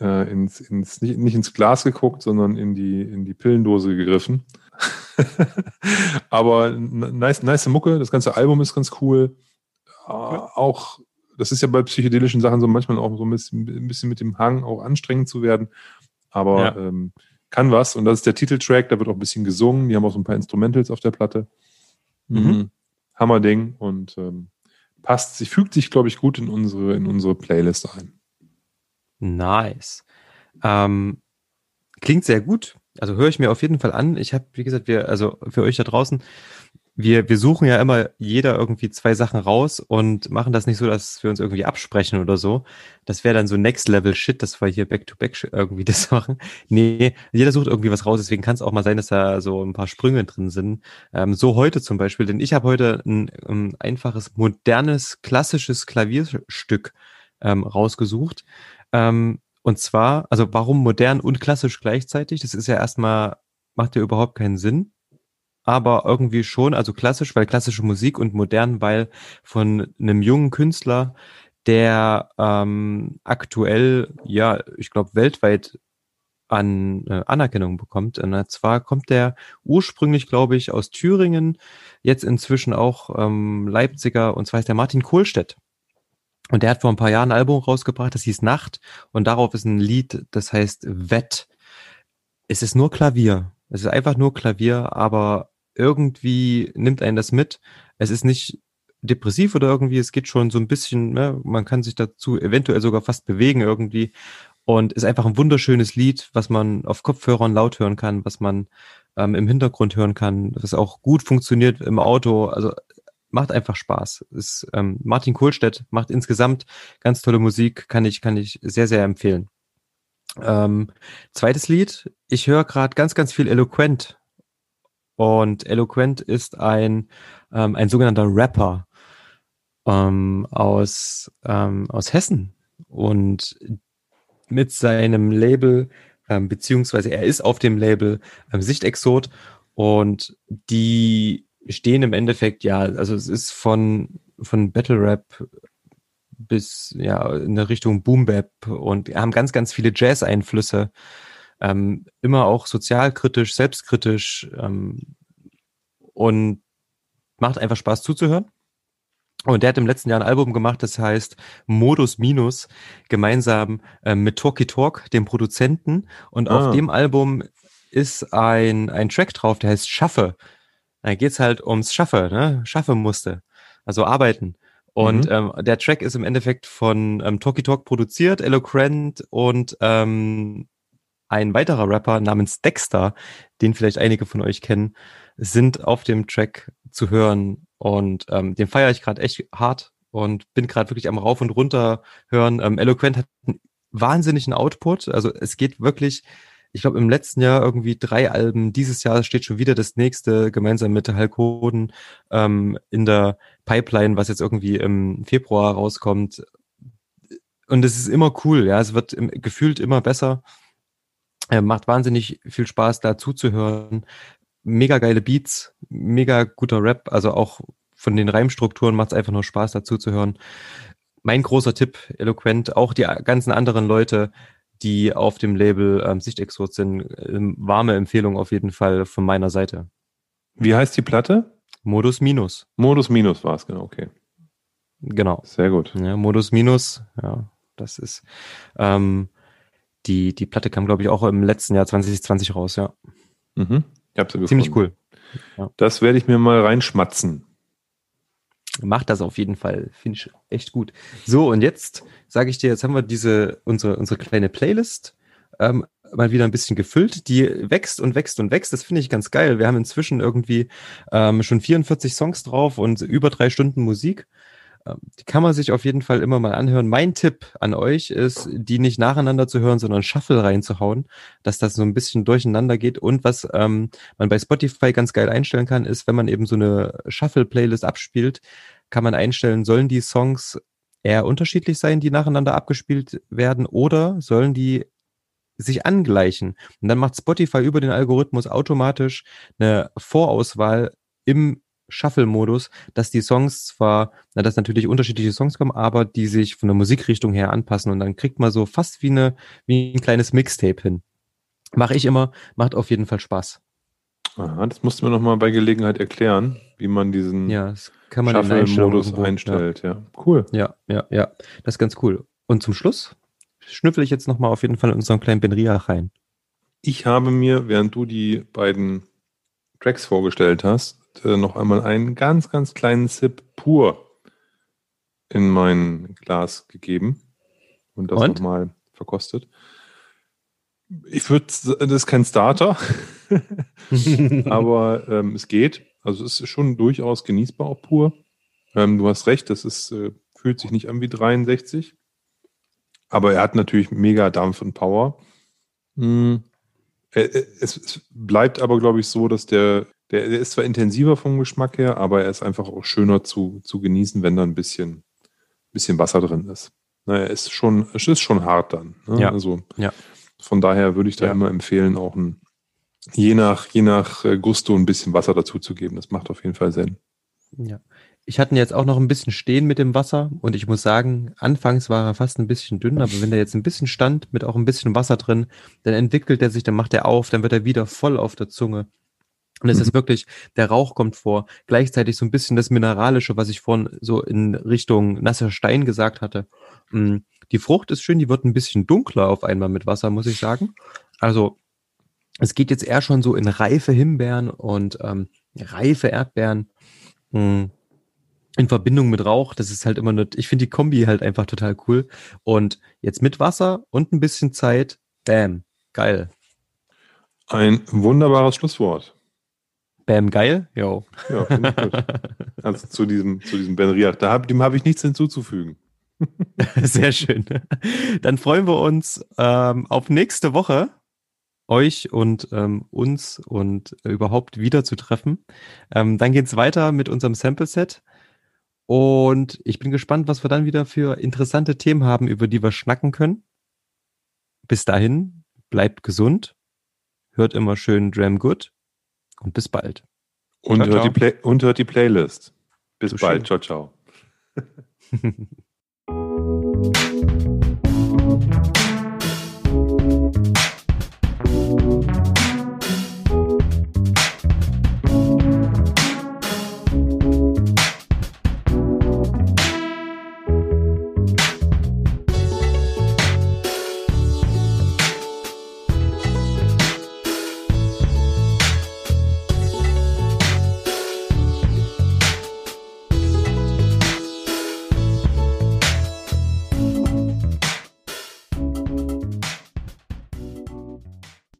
äh, ins, ins nicht, nicht ins Glas geguckt, sondern in die, in die Pillendose gegriffen. *laughs* Aber nice, nice Mucke, das ganze Album ist ganz cool. Äh, auch, das ist ja bei psychedelischen Sachen so manchmal auch so ein bisschen, ein bisschen mit dem Hang auch anstrengend zu werden. Aber Ja. ähm, kann was. Und das ist der Titeltrack, da wird auch ein bisschen gesungen. Die haben auch so ein paar Instrumentals auf der Platte. Mhm. Mhm. Hammerding und ähm, passt sich, fügt sich, glaube ich, gut in unsere, in unsere Playlist ein. Nice. Ähm, klingt sehr gut. Also höre ich mir auf jeden Fall an. Ich habe, wie gesagt, wir, also für euch da draußen, wir, wir suchen ja immer jeder irgendwie zwei Sachen raus und machen das nicht so, dass wir uns irgendwie absprechen oder so. Das wäre dann so Next Level Shit, dass wir hier Back-to-Back irgendwie *laughs* das machen. Nee, jeder sucht irgendwie was raus, deswegen kann es auch mal sein, dass da so ein paar Sprünge drin sind. Ähm, so heute zum Beispiel, denn ich habe heute ein, ein einfaches, modernes, klassisches Klavierstück ähm, rausgesucht. Ähm, und zwar, also warum modern und klassisch gleichzeitig? Das ist ja erstmal, macht ja überhaupt keinen Sinn. Aber irgendwie schon, also klassisch, weil klassische Musik und modern, weil von einem jungen Künstler, der ähm, aktuell, ja, ich glaube, weltweit an äh, Anerkennung bekommt. Und zwar kommt der ursprünglich, glaube ich, aus Thüringen, jetzt inzwischen auch ähm, Leipziger, und zwar ist der Martin Kohlstedt. Und der hat vor ein paar Jahren ein Album rausgebracht, das hieß Nacht. Und darauf ist ein Lied, das heißt Wett. Es ist nur Klavier. Es ist einfach nur Klavier, aber irgendwie nimmt einen das mit. Es ist nicht depressiv oder irgendwie, es geht schon so ein bisschen, ne, man kann sich dazu eventuell sogar fast bewegen irgendwie. Und ist einfach ein wunderschönes Lied, was man auf Kopfhörern laut hören kann, was man ähm, im Hintergrund hören kann, was auch gut funktioniert im Auto. Also macht einfach Spaß. Ist, ähm, Martin Kohlstedt macht insgesamt ganz tolle Musik, kann ich, kann ich sehr, sehr empfehlen. Ähm, zweites Lied, ich höre gerade ganz, ganz viel Eloquent. Und Eloquent ist ein, ähm, ein sogenannter Rapper ähm, aus, ähm, aus Hessen. Und mit seinem Label, ähm, beziehungsweise er ist auf dem Label ähm, Sichtexot und die stehen im Endeffekt, ja, also es ist von, von Battle Rap bis ja in der Richtung Boom Bap und haben ganz, ganz viele Jazz-Einflüsse. Ähm, immer auch sozialkritisch, selbstkritisch ähm, und macht einfach Spaß zuzuhören. Und der hat im letzten Jahr ein Album gemacht, das heißt Modus Minus, gemeinsam äh, mit Talkie Talk, dem Produzenten. Und Ah. auf dem Album ist ein, ein Track drauf, der heißt Schaffe. Da geht's halt ums Schaffe, ne? Schaffe musste. Also arbeiten. Und ähm, der Track ist im Endeffekt von ähm, Talkie Talk produziert, Eloquent und ähm, ein weiterer Rapper namens Dexter, den vielleicht einige von euch kennen, sind auf dem Track zu hören und ähm, den feiere ich gerade echt hart und bin gerade wirklich am Rauf und Runter hören. Ähm, Eloquent hat einen wahnsinnigen Output, also es geht wirklich ich glaube, im letzten Jahr irgendwie drei Alben. Dieses Jahr steht schon wieder das nächste gemeinsam mit Halkoden ähm, in der Pipeline, was jetzt irgendwie im Februar rauskommt. Und es ist immer cool, ja. Es wird im, gefühlt immer besser. Äh, macht wahnsinnig viel Spaß, da zuzuhören. Mega geile Beats, mega guter Rap. Also auch von den Reimstrukturen macht es einfach nur Spaß, dazu zu hören. Mein großer Tipp, eloquent, auch die ganzen anderen Leute, die auf dem Label ähm, Sichtexot sind. Ähm, warme Empfehlung auf jeden Fall von meiner Seite. Wie heißt die Platte? Modus Minus. Modus Minus war es, genau, okay. Genau. Sehr gut. Ja, Modus Minus, ja, das ist ähm, die, die Platte kam, glaube ich, auch im letzten Jahr 2020 raus, ja. Mhm. Ich hab sie Ziemlich cool. Ja. Das werde ich mir mal reinschmatzen. Macht das auf jeden Fall. Finde ich echt gut. So, und jetzt sage ich dir, jetzt haben wir diese, unsere, unsere kleine Playlist ähm, mal wieder ein bisschen gefüllt. Die wächst und wächst und wächst. Das finde ich ganz geil. Wir haben inzwischen irgendwie ähm, schon 44 Songs drauf und über drei Stunden Musik. Ähm, die kann man sich auf jeden Fall immer mal anhören. Mein Tipp an euch ist, die nicht nacheinander zu hören, sondern Shuffle reinzuhauen, dass das so ein bisschen durcheinander geht. Und was ähm, man bei Spotify ganz geil einstellen kann, ist, wenn man eben so eine Shuffle-Playlist abspielt, kann man einstellen, sollen die Songs eher unterschiedlich sein, die nacheinander abgespielt werden, oder sollen die sich angleichen? Und dann macht Spotify über den Algorithmus automatisch eine Vorauswahl im Shuffle-Modus, dass die Songs zwar, na, dass natürlich unterschiedliche Songs kommen, aber die sich von der Musikrichtung her anpassen und dann kriegt man so fast wie eine, wie ein kleines Mixtape hin. Mache ich immer, macht auf jeden Fall Spaß. Aha, das musst du mir nochmal bei Gelegenheit erklären, wie man diesen ja, Shuffle-Modus einstellt. Ja. ja. cool. Ja, ja, ja, das ist ganz cool. Und zum Schluss schnüffel ich jetzt nochmal auf jeden Fall in unseren kleinen Benria rein. Ich habe mir, während du die beiden Tracks vorgestellt hast, äh, noch einmal einen ganz, ganz kleinen Sip pur in mein Glas gegeben und das nochmal verkostet. Ich würde, das ist kein Starter, *laughs* aber ähm, es geht. Also es ist schon durchaus genießbar auch pur. Ähm, du hast recht, das ist, äh, fühlt sich nicht an wie 63. Aber er hat natürlich mega Dampf und Power. Es, es, bleibt aber, glaube ich, so, dass der der, der, ist zwar intensiver vom Geschmack her, aber er ist einfach auch schöner zu, zu genießen, wenn da ein bisschen, bisschen Wasser drin ist. Na, er ist schon, es ist schon hart dann. Ne? Ja. Also ja. von daher würde ich da ja. immer empfehlen, auch ein, je nach, je nach äh, Gusto ein bisschen Wasser dazu zu geben. Das macht auf jeden Fall Sinn. Ja. Ich hatte ihn jetzt auch noch ein bisschen stehen mit dem Wasser und ich muss sagen, anfangs war er fast ein bisschen dünn, aber wenn der jetzt ein bisschen stand mit auch ein bisschen Wasser drin, dann entwickelt er sich, dann macht er auf, dann wird er wieder voll auf der Zunge. Und es mhm. ist wirklich, der Rauch kommt vor, gleichzeitig so ein bisschen das Mineralische, was ich vorhin so in Richtung nasser Stein gesagt hatte. Mm, die Frucht ist schön, die wird ein bisschen dunkler auf einmal mit Wasser, muss ich sagen. Also es geht jetzt eher schon so in reife Himbeeren und ähm, reife Erdbeeren mh, mm, in Verbindung mit Rauch. Das ist halt immer eine, ich finde die Kombi halt einfach total cool. Und jetzt mit Wasser und ein bisschen Zeit, bam, geil. Ein wunderbares Schlusswort. Bam, geil. Jo. Ja, finde ich gut. *laughs* Also zu diesem, zu diesem Ben Riach. Da hab, dem habe ich nichts hinzuzufügen. *laughs* Sehr schön. Dann freuen wir uns ähm, auf nächste Woche, euch und ähm, uns und überhaupt wieder zu treffen. Ähm, dann geht es weiter mit unserem Sample-Set. Und ich bin gespannt, was wir dann wieder für interessante Themen haben, über die wir schnacken können. Bis dahin, bleibt gesund, hört immer schön Dram Good und bis bald. Und, ciao, hört, ciao. Die Play und hört die Playlist. Bis so bald. Schön. Ciao, ciao. *laughs*